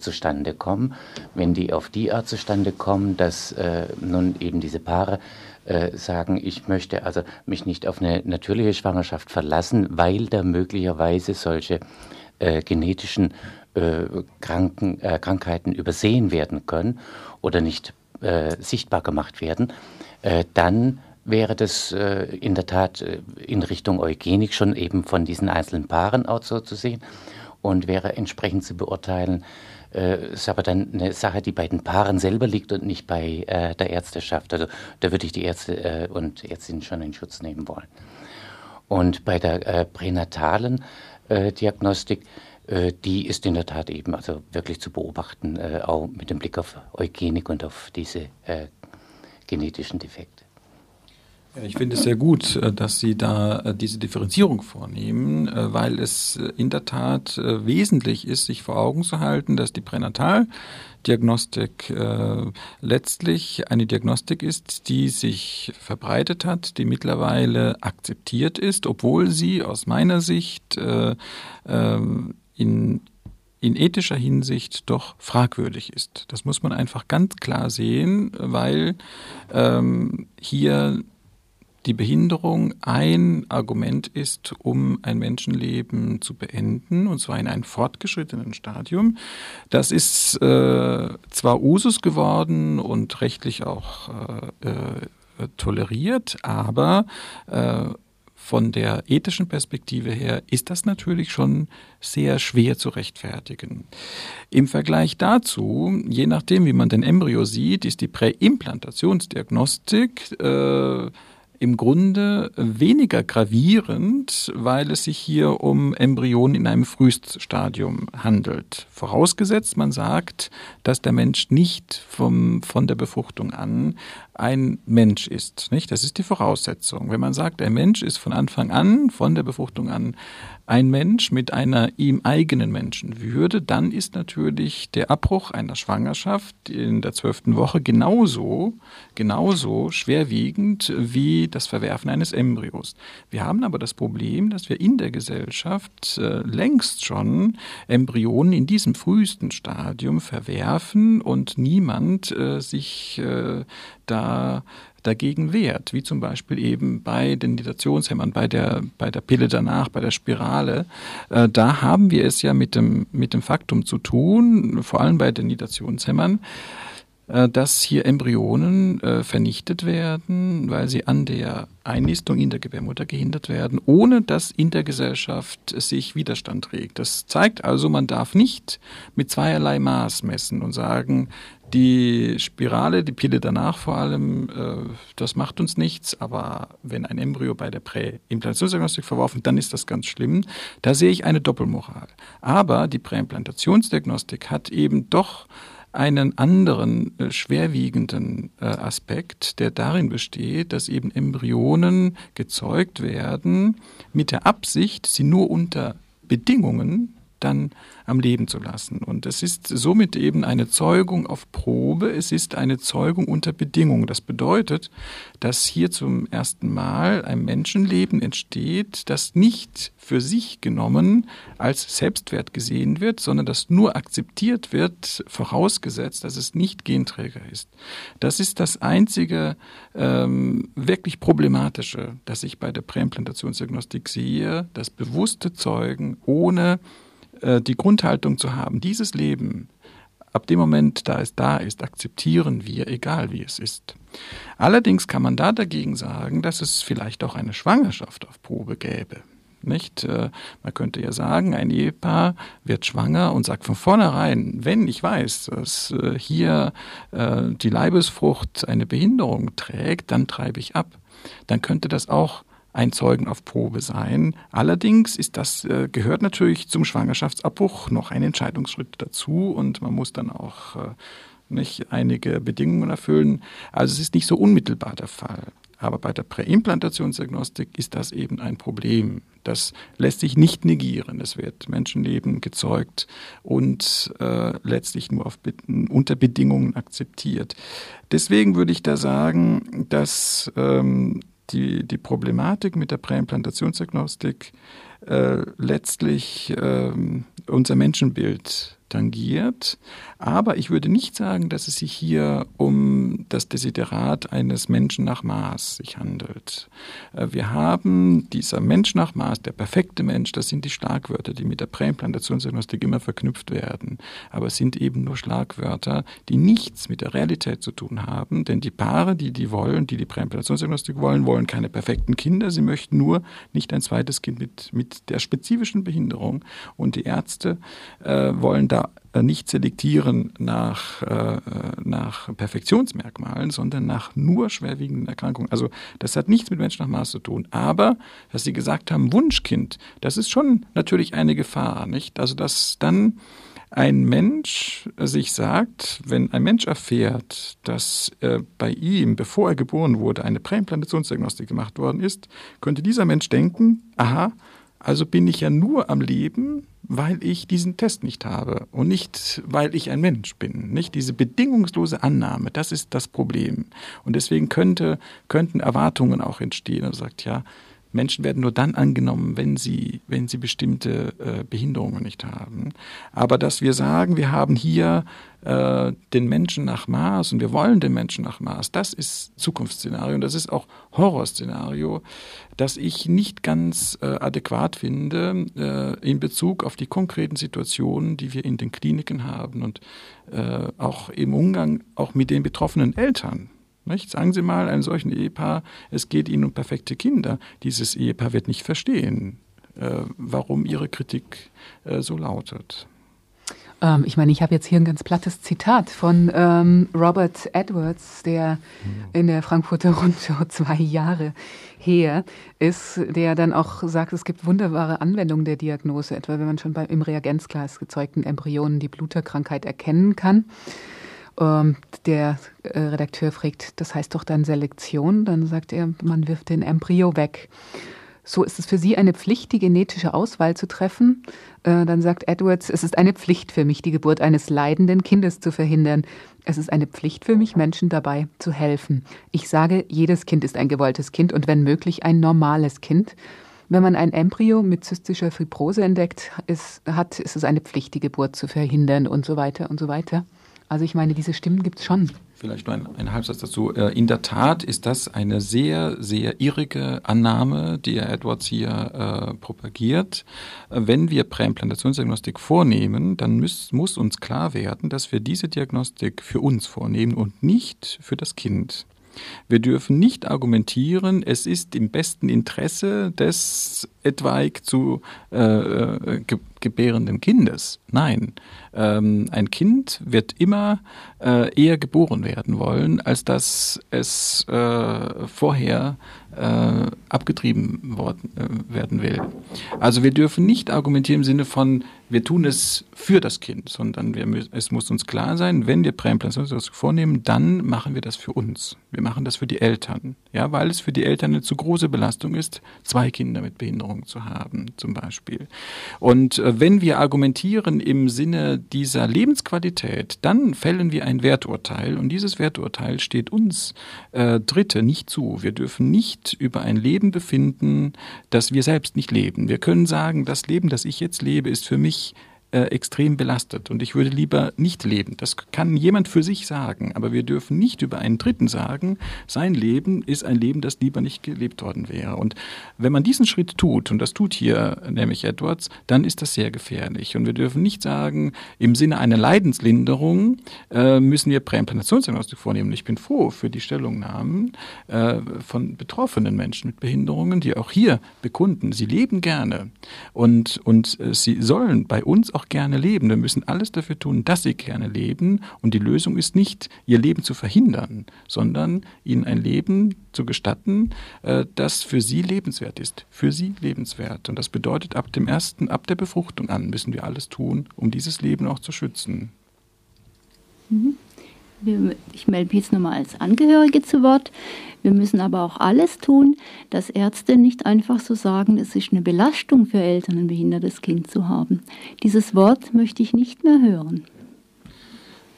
Speaker 5: zustande kommen. Wenn die auf die Art zustande kommen, dass nun eben diese Paare äh, sagen, ich möchte also mich nicht auf eine natürliche Schwangerschaft verlassen, weil da möglicherweise solche äh, genetischen äh, Kranken, äh, Krankheiten übersehen werden können oder nicht sichtbar gemacht werden, dann wäre das äh, in der Tat äh, in Richtung Eugenik schon eben von diesen einzelnen Paaren auch so zu sehen und wäre entsprechend zu beurteilen. Äh, ist aber dann eine Sache, die bei den Paaren selber liegt und nicht bei äh, der Ärzteschaft. Also da würde ich die Ärzte äh, und Ärztinnen schon in Schutz nehmen wollen. Und bei der äh, pränatalen äh, Diagnostik, äh, die ist in der Tat eben also wirklich zu beobachten, auch mit dem Blick auf Eugenik und auf diese genetischen Defekte.
Speaker 3: Ich finde es sehr gut, äh, dass Sie da äh, diese Differenzierung vornehmen, äh, weil es in der Tat wesentlich ist, sich vor Augen zu halten, dass die Pränataldiagnostik letztlich eine Diagnostik ist, die sich verbreitet hat, die mittlerweile akzeptiert ist, obwohl sie aus meiner Sicht ähm, in in ethischer Hinsicht doch fragwürdig ist. Das muss man einfach ganz klar sehen, weil ähm, hier die Behinderung ein Argument ist, um ein Menschenleben zu beenden, und zwar in einem fortgeschrittenen Stadium. Das ist äh, zwar Usus geworden und rechtlich auch äh, äh, toleriert, aber äh, von der ethischen Perspektive her ist das natürlich schon sehr schwer zu rechtfertigen. Im Vergleich dazu, je nachdem, wie man den Embryo sieht, ist die Präimplantationsdiagnostik äh, im Grunde weniger gravierend, weil es sich hier um Embryonen in einem Frühstadium handelt. Vorausgesetzt, man sagt, dass der Mensch nicht vom, von der Befruchtung an ein Mensch ist. Nicht? Das ist die Voraussetzung. Wenn man sagt, ein Mensch ist von Anfang an, von der Befruchtung an, ein Mensch mit einer ihm eigenen Menschenwürde, dann ist natürlich der Abbruch einer Schwangerschaft in der zwölften Woche genauso, genauso schwerwiegend wie das Verwerfen eines Embryos. Wir haben aber das Problem, dass wir in der Gesellschaft äh, längst schon Embryonen in diesem frühesten Stadium verwerfen und niemand äh, sich äh, da dagegen wehrt, wie zum Beispiel eben bei den Nidationshämmern, bei der, bei der Pille danach, bei der Spirale. Äh, da haben wir es ja mit dem, mit dem Faktum zu tun, vor allem bei den Nidationshämmern, äh, dass hier Embryonen äh, vernichtet werden, weil sie an der Einnistung in der Gebärmutter gehindert werden, ohne dass in der Gesellschaft sich Widerstand regt. Das zeigt also, man darf nicht mit zweierlei Maß messen und sagen, die Spirale, die Pille danach vor allem, äh, das macht uns nichts, aber wenn ein Embryo bei der Präimplantationsdiagnostik verworfen, dann ist das ganz schlimm. Da sehe ich eine Doppelmoral. Aber die Präimplantationsdiagnostik hat eben doch einen anderen äh, schwerwiegenden äh, Aspekt, der darin besteht, dass eben Embryonen gezeugt werden mit der Absicht, sie nur unter Bedingungen dann am Leben zu lassen. Und es ist somit eben eine Zeugung auf Probe, es ist eine Zeugung unter Bedingungen. Das bedeutet, dass hier zum ersten Mal ein Menschenleben entsteht, das nicht für sich genommen als Selbstwert gesehen wird, sondern das nur akzeptiert wird, vorausgesetzt, dass es nicht Genträger ist. Das ist das einzige ähm, wirklich problematische, das ich bei der Präimplantationsdiagnostik sehe, das bewusste Zeugen ohne äh, die Grundhaltung zu haben, dieses Leben, ab dem Moment, da es da ist, akzeptieren wir, egal wie es ist. Allerdings kann man da dagegen sagen, dass es vielleicht auch eine Schwangerschaft auf Probe gäbe. Nicht? Äh, man könnte ja sagen, ein Ehepaar wird schwanger und sagt von vornherein, wenn ich weiß, dass äh, hier die Leibesfrucht eine Behinderung trägt, dann treibe ich ab. Dann könnte das auch ein Zeugen auf Probe sein. Allerdings ist das, äh, gehört natürlich zum Schwangerschaftsabbruch noch ein Entscheidungsschritt dazu und man muss dann auch äh, nicht einige Bedingungen erfüllen. Also es ist nicht so unmittelbar der Fall. Aber bei der Präimplantationsdiagnostik ist das eben ein Problem. Das lässt sich nicht negieren. Es wird Menschenleben gezeugt und äh, letztlich nur auf, unter Bedingungen akzeptiert. Deswegen würde ich da sagen, dass ähm, die, die Problematik mit der Präimplantationsdiagnostik äh, letztlich äh, unser Menschenbild tangiert. Aber ich würde nicht sagen, dass es sich hier um das Desiderat eines Menschen nach Maß sich handelt. Äh, wir haben dieser Mensch nach Maß, der perfekte Mensch, das sind die Schlagwörter, die mit der Präimplantationsdiagnostik immer verknüpft werden. Aber es sind eben nur Schlagwörter, die nichts mit der Realität zu tun haben. Denn die Paare, die die wollen, die die Präimplantationsdiagnostik wollen, wollen keine perfekten Kinder. Sie möchten nur nicht ein zweites Kind mit, mit der spezifischen Behinderung. Und die Ärzte äh, wollen da nicht selektieren nach, äh, nach Perfektionsmerkmalen, sondern nach nur schwerwiegenden Erkrankungen. Also das hat nichts mit Mensch nach Maß zu tun. Aber, dass Sie gesagt haben, Wunschkind, das ist schon natürlich eine Gefahr, nicht? Also dass dann ein Mensch sich sagt, wenn ein Mensch erfährt, dass äh, bei ihm, bevor er geboren wurde, eine Präimplantationsdiagnostik gemacht worden ist, könnte dieser Mensch denken, aha, also bin ich ja nur am Leben, weil ich diesen Test nicht habe und nicht, weil ich ein Mensch bin. Nicht diese bedingungslose Annahme, das ist das Problem. Und deswegen könnte, könnten Erwartungen auch entstehen. Er sagt, ja, Menschen werden nur dann angenommen, wenn sie, wenn sie bestimmte äh, Behinderungen nicht haben. Aber dass wir sagen, wir haben hier äh, den Menschen nach Maß und wir wollen den Menschen nach Maß, das ist Zukunftsszenario und das ist auch Horrorszenario, das ich nicht ganz äh, adäquat finde äh, in Bezug auf die konkreten Situationen, die wir in den Kliniken haben und äh, auch im Umgang auch mit den betroffenen Eltern. Nicht? Sagen Sie mal einem solchen Ehepaar, es geht Ihnen um perfekte Kinder. Dieses Ehepaar wird nicht verstehen, äh, warum Ihre Kritik äh, so lautet.
Speaker 4: Ähm, ich meine, ich habe jetzt hier ein ganz plattes Zitat von ähm, Robert Edwards, der in der Frankfurter Rundschau zwei Jahre her ist, der dann auch sagt, es gibt wunderbare Anwendungen der Diagnose, etwa wenn man schon bei, im Reagenzglas gezeugten Embryonen die Bluterkrankheit erkennen kann. Ähm, der äh, Redakteur fragt, das heißt doch dann Selektion? Dann sagt er, man wirft den Embryo weg. So ist es für Sie eine Pflicht, die genetische Auswahl zu treffen. Äh, dann sagt Edwards, es ist eine Pflicht für mich, die Geburt eines leidenden Kindes zu verhindern. Es ist eine Pflicht für mich, Menschen dabei zu helfen. Ich sage, jedes Kind ist ein gewolltes Kind und wenn möglich ein normales Kind. Wenn man ein Embryo mit zystischer Fibrose entdeckt ist, hat, ist es eine Pflicht, die Geburt zu verhindern und so weiter und so weiter. Also ich meine, diese Stimmen gibt es schon.
Speaker 3: Vielleicht nur ein, ein Halbsatz dazu. Äh, in der Tat ist das eine sehr, sehr irrige Annahme, die Herr Edwards hier äh, propagiert. Äh, wenn wir Präimplantationsdiagnostik vornehmen, dann muss, muss uns klar werden, dass wir diese Diagnostik für uns vornehmen und nicht für das Kind. Wir dürfen nicht argumentieren, es ist im besten Interesse des etwaig zu äh, äh ge gebärenden Kindes. Nein, ähm, ein Kind wird immer äh, eher geboren werden wollen, als dass es äh, vorher äh, abgetrieben worden, äh, werden will. Also wir dürfen nicht argumentieren im Sinne von, wir tun es für das Kind, sondern wir, es muss uns klar sein, wenn wir Präimplantation vornehmen, dann machen wir das für uns. Wir machen das für die Eltern, ja, weil es für die Eltern eine zu große Belastung ist, zwei Kinder mit Behinderung zu haben, zum Beispiel. Und äh, wenn wir argumentieren im Sinne dieser Lebensqualität, dann fällen wir ein Werturteil und dieses Werturteil steht uns äh, Dritte nicht zu. Wir dürfen nicht über ein Leben befinden, das wir selbst nicht leben. Wir können sagen, das Leben, das ich jetzt lebe, ist für mich wirklich äh, extrem belastet und ich würde lieber nicht leben. Das kann jemand für sich sagen, aber wir dürfen nicht über einen Dritten sagen, sein Leben ist ein Leben, das lieber nicht gelebt worden wäre. Und wenn man diesen Schritt tut, und das tut hier nämlich Edwards, dann ist das sehr gefährlich. Und wir dürfen nicht sagen, im Sinne einer Leidenslinderung äh, müssen wir Präimplantationsdiagnostik vornehmen. Ich bin froh für die Stellungnahmen äh, von betroffenen Menschen mit Behinderungen, die auch hier bekunden, sie leben gerne und, und äh, sie sollen bei uns auch auch gerne leben. Wir müssen alles dafür tun, dass sie gerne leben. Und die Lösung ist nicht, ihr Leben zu verhindern, sondern ihnen ein Leben zu gestatten, äh, das für sie lebenswert ist. Für sie lebenswert. Und das bedeutet, ab dem ersten, ab der Befruchtung an müssen wir alles tun, um dieses Leben auch zu schützen.
Speaker 7: Mhm. Ich melde mich jetzt nochmal als Angehörige zu Wort. Wir müssen aber auch alles tun, dass Ärzte nicht einfach so sagen, es ist eine Belastung für Eltern, ein behindertes Kind zu haben. Dieses Wort möchte ich nicht mehr hören.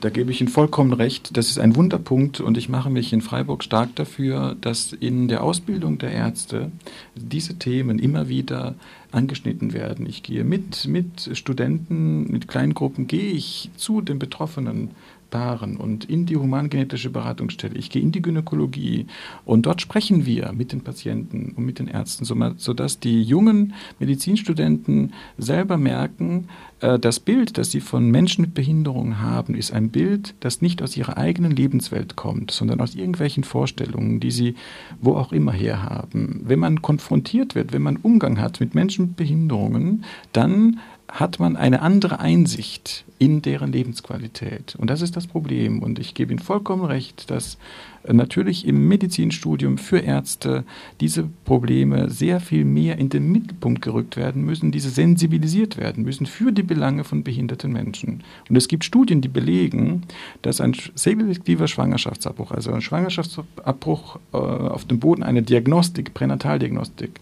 Speaker 3: Da gebe ich Ihnen vollkommen recht. Das ist ein Wunderpunkt und ich mache mich in Freiburg stark dafür, dass in der Ausbildung der Ärzte diese Themen immer wieder angeschnitten werden. Ich gehe mit, mit Studenten, mit kleinen Gruppen, gehe ich zu den Betroffenen Paaren und in die humangenetische Beratungsstelle. Ich gehe in die Gynäkologie und dort sprechen wir mit den Patienten und mit den Ärzten, sodass die jungen Medizinstudenten selber merken, äh, das Bild, das sie von Menschen mit Behinderungen haben, ist ein Bild, das nicht aus ihrer eigenen Lebenswelt kommt, sondern aus irgendwelchen Vorstellungen, die sie wo auch immer her haben. Wenn man konfrontiert wird, wenn man Umgang hat mit Menschen mit Behinderungen, dann hat man eine andere Einsicht in deren Lebensqualität. Und das ist das Problem. Und ich gebe Ihnen vollkommen recht, dass äh, natürlich im Medizinstudium für Ärzte diese Probleme sehr viel mehr in den Mittelpunkt gerückt werden müssen, diese sensibilisiert werden müssen für die Belange von behinderten Menschen. Und es gibt Studien, die belegen, dass ein selektiver Schwangerschaftsabbruch, also ein Schwangerschaftsabbruch äh, auf dem Boden einer Diagnostik, Pränataldiagnostik,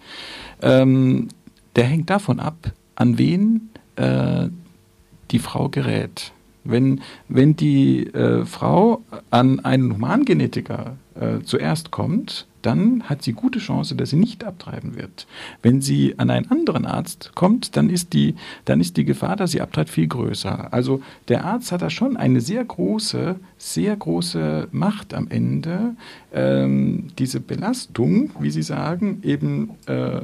Speaker 3: ähm, der hängt davon ab, an wen äh, die Frau gerät. Wenn, wenn die äh, Frau an einen Humangenetiker äh, zuerst kommt, dann hat sie gute Chance, dass sie nicht abtreiben wird. Wenn sie an einen anderen Arzt kommt, dann ist die, dann ist die Gefahr, dass sie abtreibt, viel größer. Also der Arzt hat da schon eine sehr große, sehr große Macht am Ende, ähm, diese Belastung, wie Sie sagen, eben äh,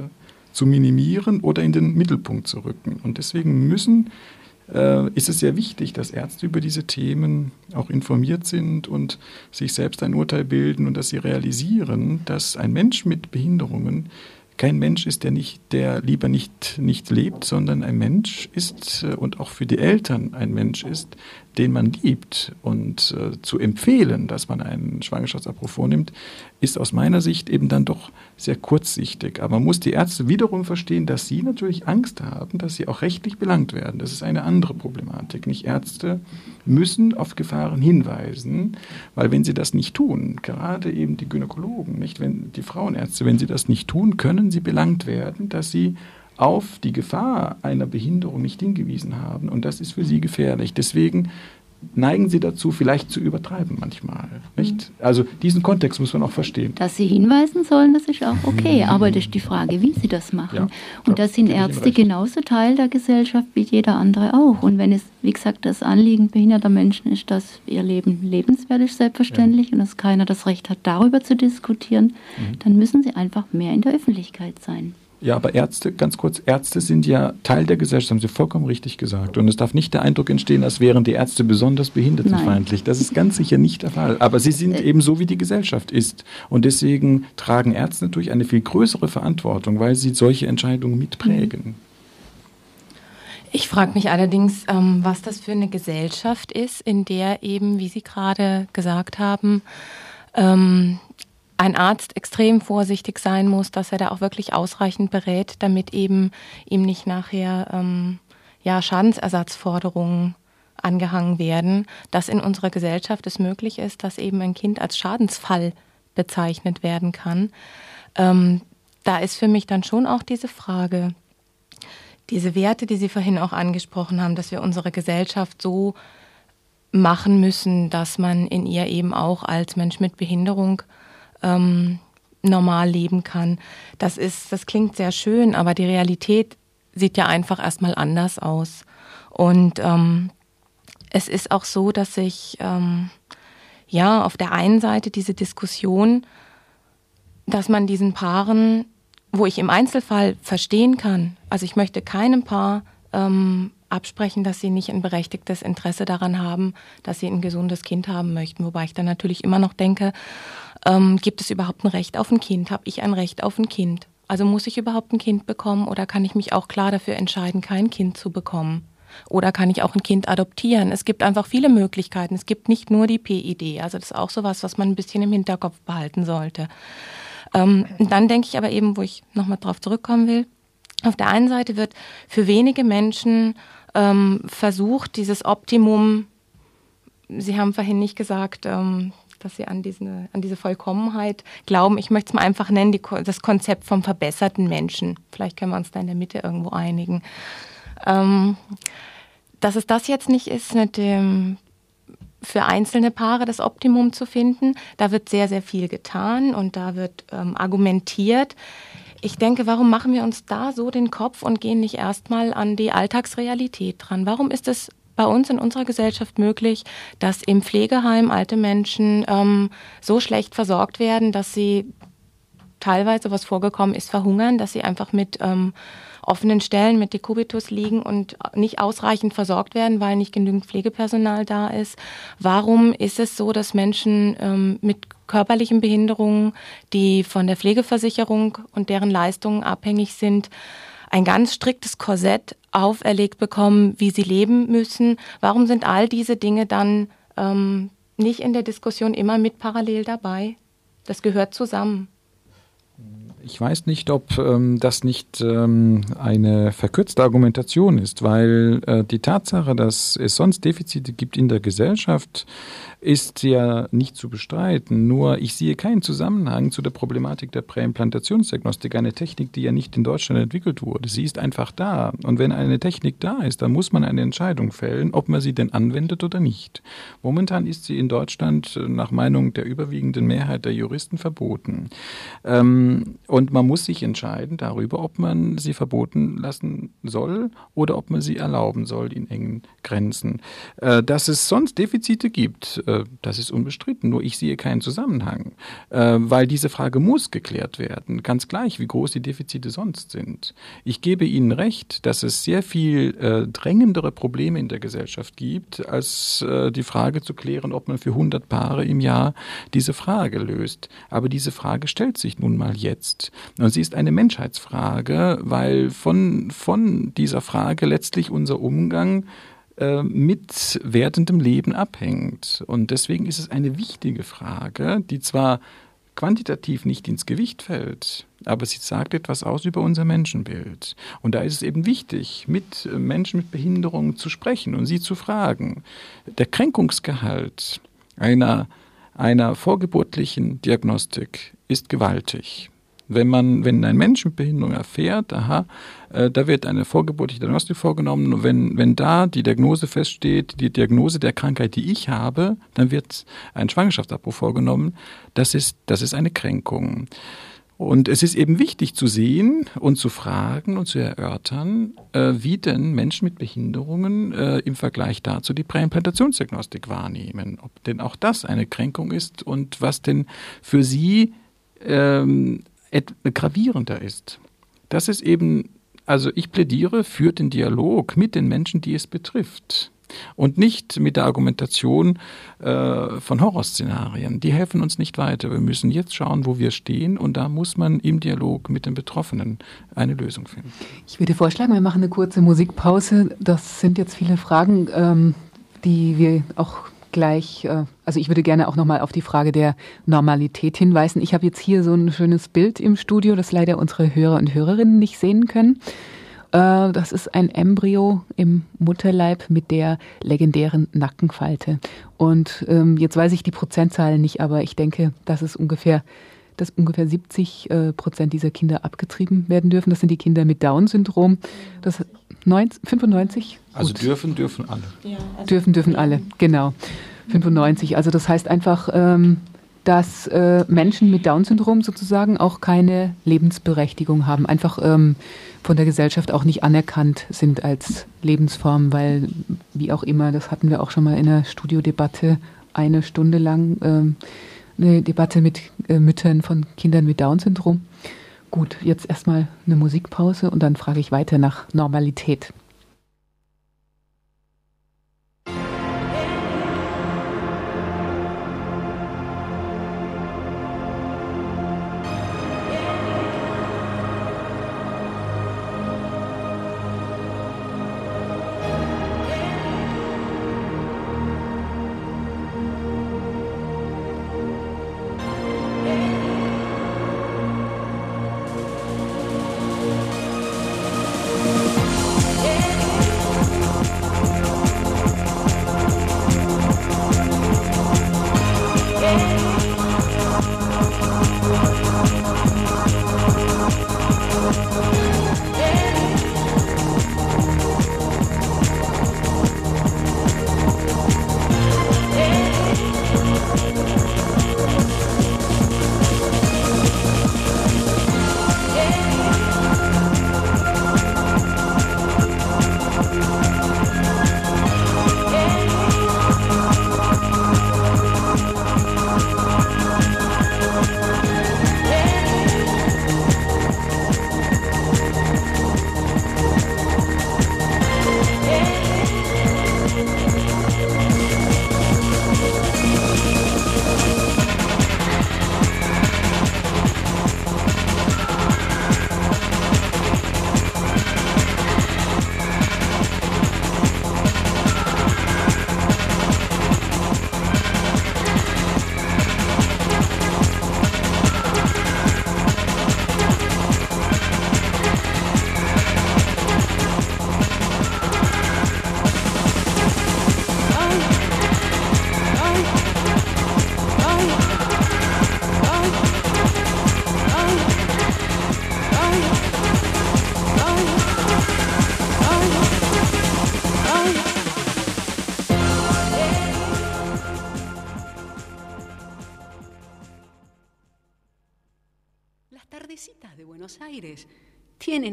Speaker 3: zu minimieren oder in den Mittelpunkt zu rücken. Und deswegen müssen, äh, ist es sehr wichtig, dass Ärzte über diese Themen auch informiert sind und sich selbst ein Urteil bilden und dass sie realisieren, dass ein Mensch mit Behinderungen kein Mensch ist, der nicht, der lieber nicht, nicht lebt, sondern ein Mensch ist äh, und auch für die Eltern ein Mensch ist, den man liebt. Und äh, zu empfehlen, dass man einen Schwangerschaftsabbruch vornimmt, ist aus meiner Sicht eben dann doch sehr kurzsichtig. Aber man muss die Ärzte wiederum verstehen, dass sie natürlich Angst haben, dass sie auch rechtlich belangt werden. Das ist eine andere Problematik. Nicht Ärzte müssen auf Gefahren hinweisen, weil wenn sie das nicht tun, gerade eben die Gynäkologen, nicht wenn die Frauenärzte, wenn sie das nicht tun, können sie belangt werden, dass sie auf die Gefahr einer Behinderung nicht hingewiesen haben. Und das ist für sie gefährlich. Deswegen neigen sie dazu, vielleicht zu übertreiben manchmal. Nicht? Mhm. Also diesen Kontext muss man auch verstehen.
Speaker 7: Dass sie hinweisen sollen, das ist auch okay. Mhm. Aber das ist die Frage, wie sie das machen. Ja, und da sind Ärzte genauso Teil der Gesellschaft wie jeder andere auch. Und wenn es, wie gesagt, das Anliegen behinderter Menschen ist, dass ihr Leben lebenswert ist, selbstverständlich, ja. und dass keiner das Recht hat, darüber zu diskutieren, mhm. dann müssen sie einfach mehr in der Öffentlichkeit sein.
Speaker 3: Ja, aber Ärzte, ganz kurz, Ärzte sind ja Teil der Gesellschaft, haben Sie vollkommen richtig gesagt. Und es darf nicht der Eindruck entstehen, als wären die Ärzte besonders behindertenfeindlich. Nein. Das ist ganz sicher nicht der Fall. Aber sie sind äh. eben so, wie die Gesellschaft ist. Und deswegen tragen Ärzte natürlich eine viel größere Verantwortung, weil sie solche Entscheidungen mitprägen.
Speaker 2: Ich frage mich allerdings, ähm, was das für eine Gesellschaft ist, in der eben, wie Sie gerade gesagt haben, ähm, ein Arzt extrem vorsichtig sein muss, dass er da auch wirklich ausreichend berät, damit eben ihm nicht nachher ähm, ja, Schadensersatzforderungen angehangen werden, dass in unserer Gesellschaft es möglich ist, dass eben ein Kind als Schadensfall bezeichnet werden kann. Ähm, da ist für mich dann schon auch diese Frage, diese Werte, die Sie vorhin auch angesprochen haben, dass wir unsere Gesellschaft so machen müssen, dass man in ihr eben auch als Mensch mit Behinderung ähm, normal leben kann. Das ist, das klingt sehr schön, aber die Realität sieht ja einfach erstmal anders aus. Und ähm, es ist auch so, dass ich ähm, ja auf der einen Seite diese Diskussion, dass man diesen Paaren, wo ich im Einzelfall verstehen kann, also ich möchte keinem Paar ähm, absprechen, dass sie nicht ein berechtigtes Interesse daran haben, dass sie ein gesundes Kind haben möchten, wobei ich dann natürlich immer noch denke, ähm, gibt es überhaupt ein Recht auf ein Kind? Habe ich ein Recht auf ein Kind? Also muss ich überhaupt ein Kind bekommen oder kann ich mich auch klar dafür entscheiden, kein Kind zu bekommen? Oder kann ich auch ein Kind adoptieren? Es gibt einfach viele Möglichkeiten. Es gibt nicht nur die PID. Also das ist auch sowas, was man ein bisschen im Hinterkopf behalten sollte. Ähm, dann denke ich aber eben, wo ich nochmal drauf zurückkommen will, auf der einen Seite wird für wenige Menschen ähm, versucht, dieses Optimum, Sie haben vorhin nicht gesagt, ähm, dass sie an diese, an diese Vollkommenheit glauben. Ich möchte es mal einfach nennen, die, das Konzept vom verbesserten Menschen. Vielleicht können wir uns da in der Mitte irgendwo einigen. Ähm, dass es das jetzt nicht ist mit dem für einzelne Paare das Optimum zu finden. Da wird sehr, sehr viel getan und da wird ähm, argumentiert. Ich denke, warum machen wir uns da so den Kopf und gehen nicht erstmal an die Alltagsrealität dran? Warum ist es bei uns in unserer Gesellschaft möglich, dass im Pflegeheim alte Menschen ähm, so schlecht versorgt werden, dass sie teilweise, was vorgekommen ist, verhungern, dass sie einfach mit ähm, offenen Stellen mit Dekubitus liegen und nicht ausreichend versorgt werden, weil nicht genügend Pflegepersonal da ist. Warum ist es so, dass Menschen ähm, mit körperlichen Behinderungen, die von der Pflegeversicherung und deren Leistungen abhängig sind, ein ganz striktes Korsett auferlegt bekommen, wie sie leben müssen? Warum sind all diese Dinge dann ähm, nicht in der Diskussion immer mit parallel dabei? Das gehört zusammen.
Speaker 3: Ich weiß nicht, ob ähm, das nicht ähm, eine verkürzte Argumentation ist, weil äh, die Tatsache, dass es sonst Defizite gibt in der Gesellschaft, ist ja nicht zu bestreiten. Nur ich sehe keinen Zusammenhang zu der Problematik der Präimplantationsdiagnostik, eine Technik, die ja nicht in Deutschland entwickelt wurde. Sie ist einfach da. Und wenn eine Technik da ist, dann muss man eine Entscheidung fällen, ob man sie denn anwendet oder nicht. Momentan ist sie in Deutschland nach Meinung der überwiegenden Mehrheit der Juristen verboten. Ähm, und man muss sich entscheiden darüber, ob man sie verboten lassen soll oder ob man sie erlauben soll in engen Grenzen. Äh, dass es sonst Defizite gibt, äh, das ist unbestritten. Nur ich sehe keinen Zusammenhang, äh, weil diese Frage muss geklärt werden, ganz gleich, wie groß die Defizite sonst sind. Ich gebe Ihnen recht, dass es sehr viel drängendere Probleme in der Gesellschaft gibt, als die Frage zu klären, ob man für 100 Paare im Jahr diese Frage löst. Aber diese Frage stellt sich nun mal jetzt. Und sie ist eine Menschheitsfrage, weil von, von dieser Frage letztlich unser Umgang äh, mit werdendem Leben abhängt. Und deswegen ist es eine wichtige Frage, die zwar quantitativ nicht ins Gewicht fällt, aber sie sagt etwas aus über unser Menschenbild. Und da ist es eben wichtig, mit Menschen mit Behinderungen zu sprechen und sie zu fragen. Der Kränkungsgehalt einer, einer vorgeburtlichen Diagnostik ist gewaltig wenn man, wenn ein Mensch mit Behinderung erfährt, aha, äh, da wird eine vorgeburtliche Diagnostik vorgenommen und wenn, wenn da die Diagnose feststeht, die Diagnose der Krankheit, die ich habe, dann wird ein Schwangerschaftsabbruch vorgenommen. Das ist, das ist eine Kränkung. Und es ist eben wichtig zu sehen und zu fragen und zu erörtern, äh, wie denn Menschen mit Behinderungen äh, im Vergleich dazu die Präimplantationsdiagnostik wahrnehmen. Ob denn auch das eine Kränkung ist und was denn für sie ähm, gravierender ist. Das ist eben, also ich plädiere für den Dialog mit den Menschen, die es betrifft. Und nicht mit der Argumentation äh, von Horrorszenarien. Die helfen uns nicht weiter. Wir müssen jetzt schauen, wo wir stehen. Und da muss man im Dialog mit den Betroffenen eine Lösung finden.
Speaker 4: Ich würde vorschlagen, wir machen eine kurze Musikpause. Das sind jetzt viele Fragen, ähm, die wir auch gleich, äh, also ich würde gerne auch nochmal auf die Frage der Normalität hinweisen. Ich habe jetzt hier so ein schönes Bild im Studio, das leider unsere Hörer und Hörerinnen nicht sehen können. Äh, das ist ein Embryo im Mutterleib mit der legendären Nackenfalte. Und ähm, jetzt weiß ich die Prozentzahlen nicht, aber ich denke, das ist ungefähr dass ungefähr 70 äh, Prozent dieser Kinder abgetrieben werden dürfen. Das sind die Kinder mit Down-Syndrom. Das 90, 95?
Speaker 3: Also Gut. dürfen, dürfen alle.
Speaker 4: Ja, also dürfen, dürfen alle, genau. 95. Also das heißt einfach, ähm, dass äh, Menschen mit Down-Syndrom sozusagen auch keine Lebensberechtigung haben, einfach ähm, von der Gesellschaft auch nicht anerkannt sind als Lebensform, weil wie auch immer, das hatten wir auch schon mal in der Studiodebatte eine Stunde lang, ähm, eine Debatte mit äh, Müttern von Kindern mit Down-Syndrom. Gut, jetzt erstmal eine Musikpause und dann frage ich weiter nach Normalität.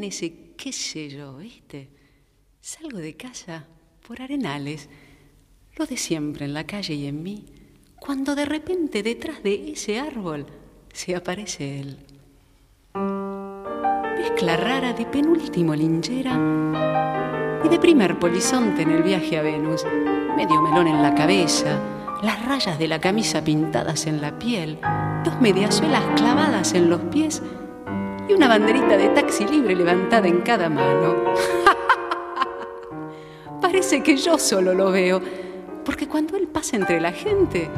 Speaker 9: Ese qué sé yo, ¿viste? Salgo de casa por arenales, lo de siempre en la calle y en mí, cuando de repente detrás de ese árbol se aparece él. Mezcla rara de penúltimo linchera y de primer polizonte en el viaje a Venus, medio melón en la cabeza, las rayas de la camisa pintadas en la piel, dos mediasuelas clavadas en los pies y una banderita de taxi libre levantada en cada mano. Parece que yo solo lo veo, porque cuando él pasa entre la gente,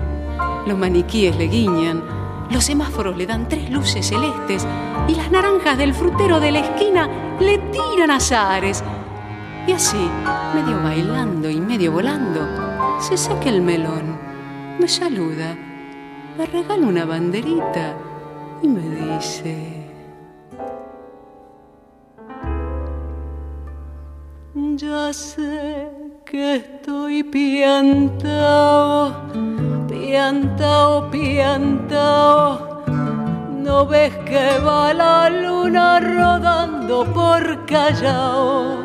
Speaker 9: los maniquíes le guiñan, los semáforos le dan tres luces celestes y las naranjas del frutero de la esquina le tiran azares. Y así, medio bailando y medio volando, se saca el melón, me saluda, me regala una banderita y me dice... Ya sé que estoy piantao, piantao, piantao. ¿No ves que va la luna rodando por Callao?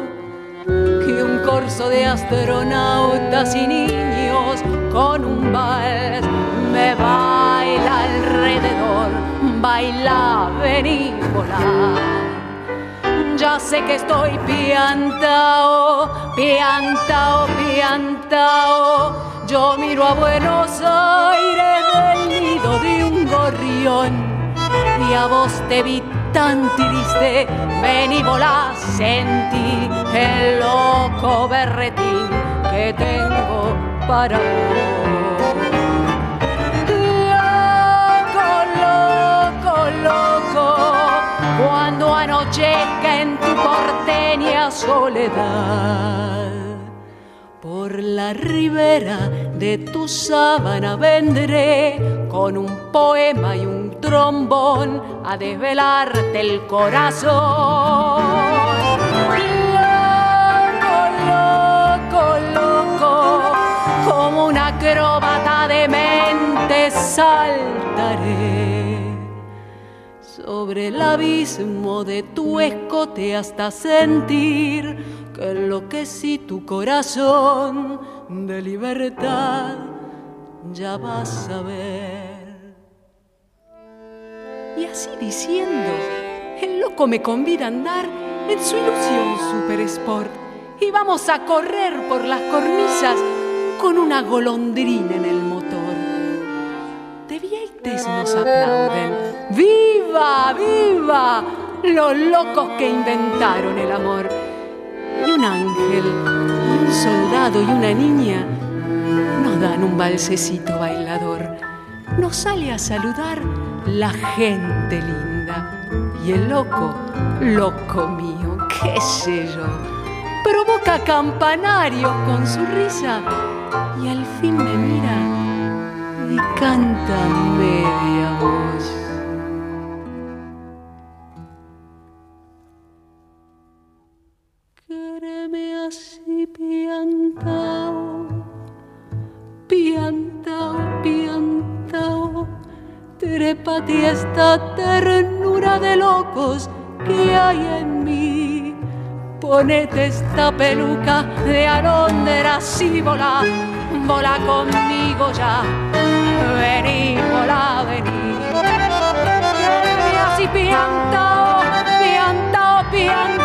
Speaker 9: Que un corso de astronautas y niños con un vals me baila alrededor. Baila, vení, ya sé que estoy piantao, piantao, piantao. Yo miro a Buenos Aires del nido de un gorrión y a vos te vi tan triste, ven y volá, sentí el loco berretín que tengo para vos. Anochezca en tu porteña soledad. Por la ribera de tu sábana vendré con un poema y un trombón a desvelarte el corazón. Loco, loco, loco, como una acróbata de mente saltaré sobre el abismo de tu escote hasta sentir que enloquecí tu corazón de libertad, ya vas a ver. Y así diciendo, el loco me convida a andar en su ilusión super sport y vamos a correr por las cornisas con una golondrina en el motor. De Vieites nos aplauden ¡Viva, viva! Los locos que inventaron el amor. Y un ángel, un soldado y una niña nos dan un balsecito bailador. Nos sale a saludar la gente linda. Y el loco, loco mío, qué sé yo, provoca campanarios con su risa y al fin me mira y canta media piantao, piantao, piantao, trépate esta ternura de locos que hay en mí. Ponete esta peluca de alondra, y volá, volá conmigo ya. Vení, volá, vení. Y así piantao, piantao, piantao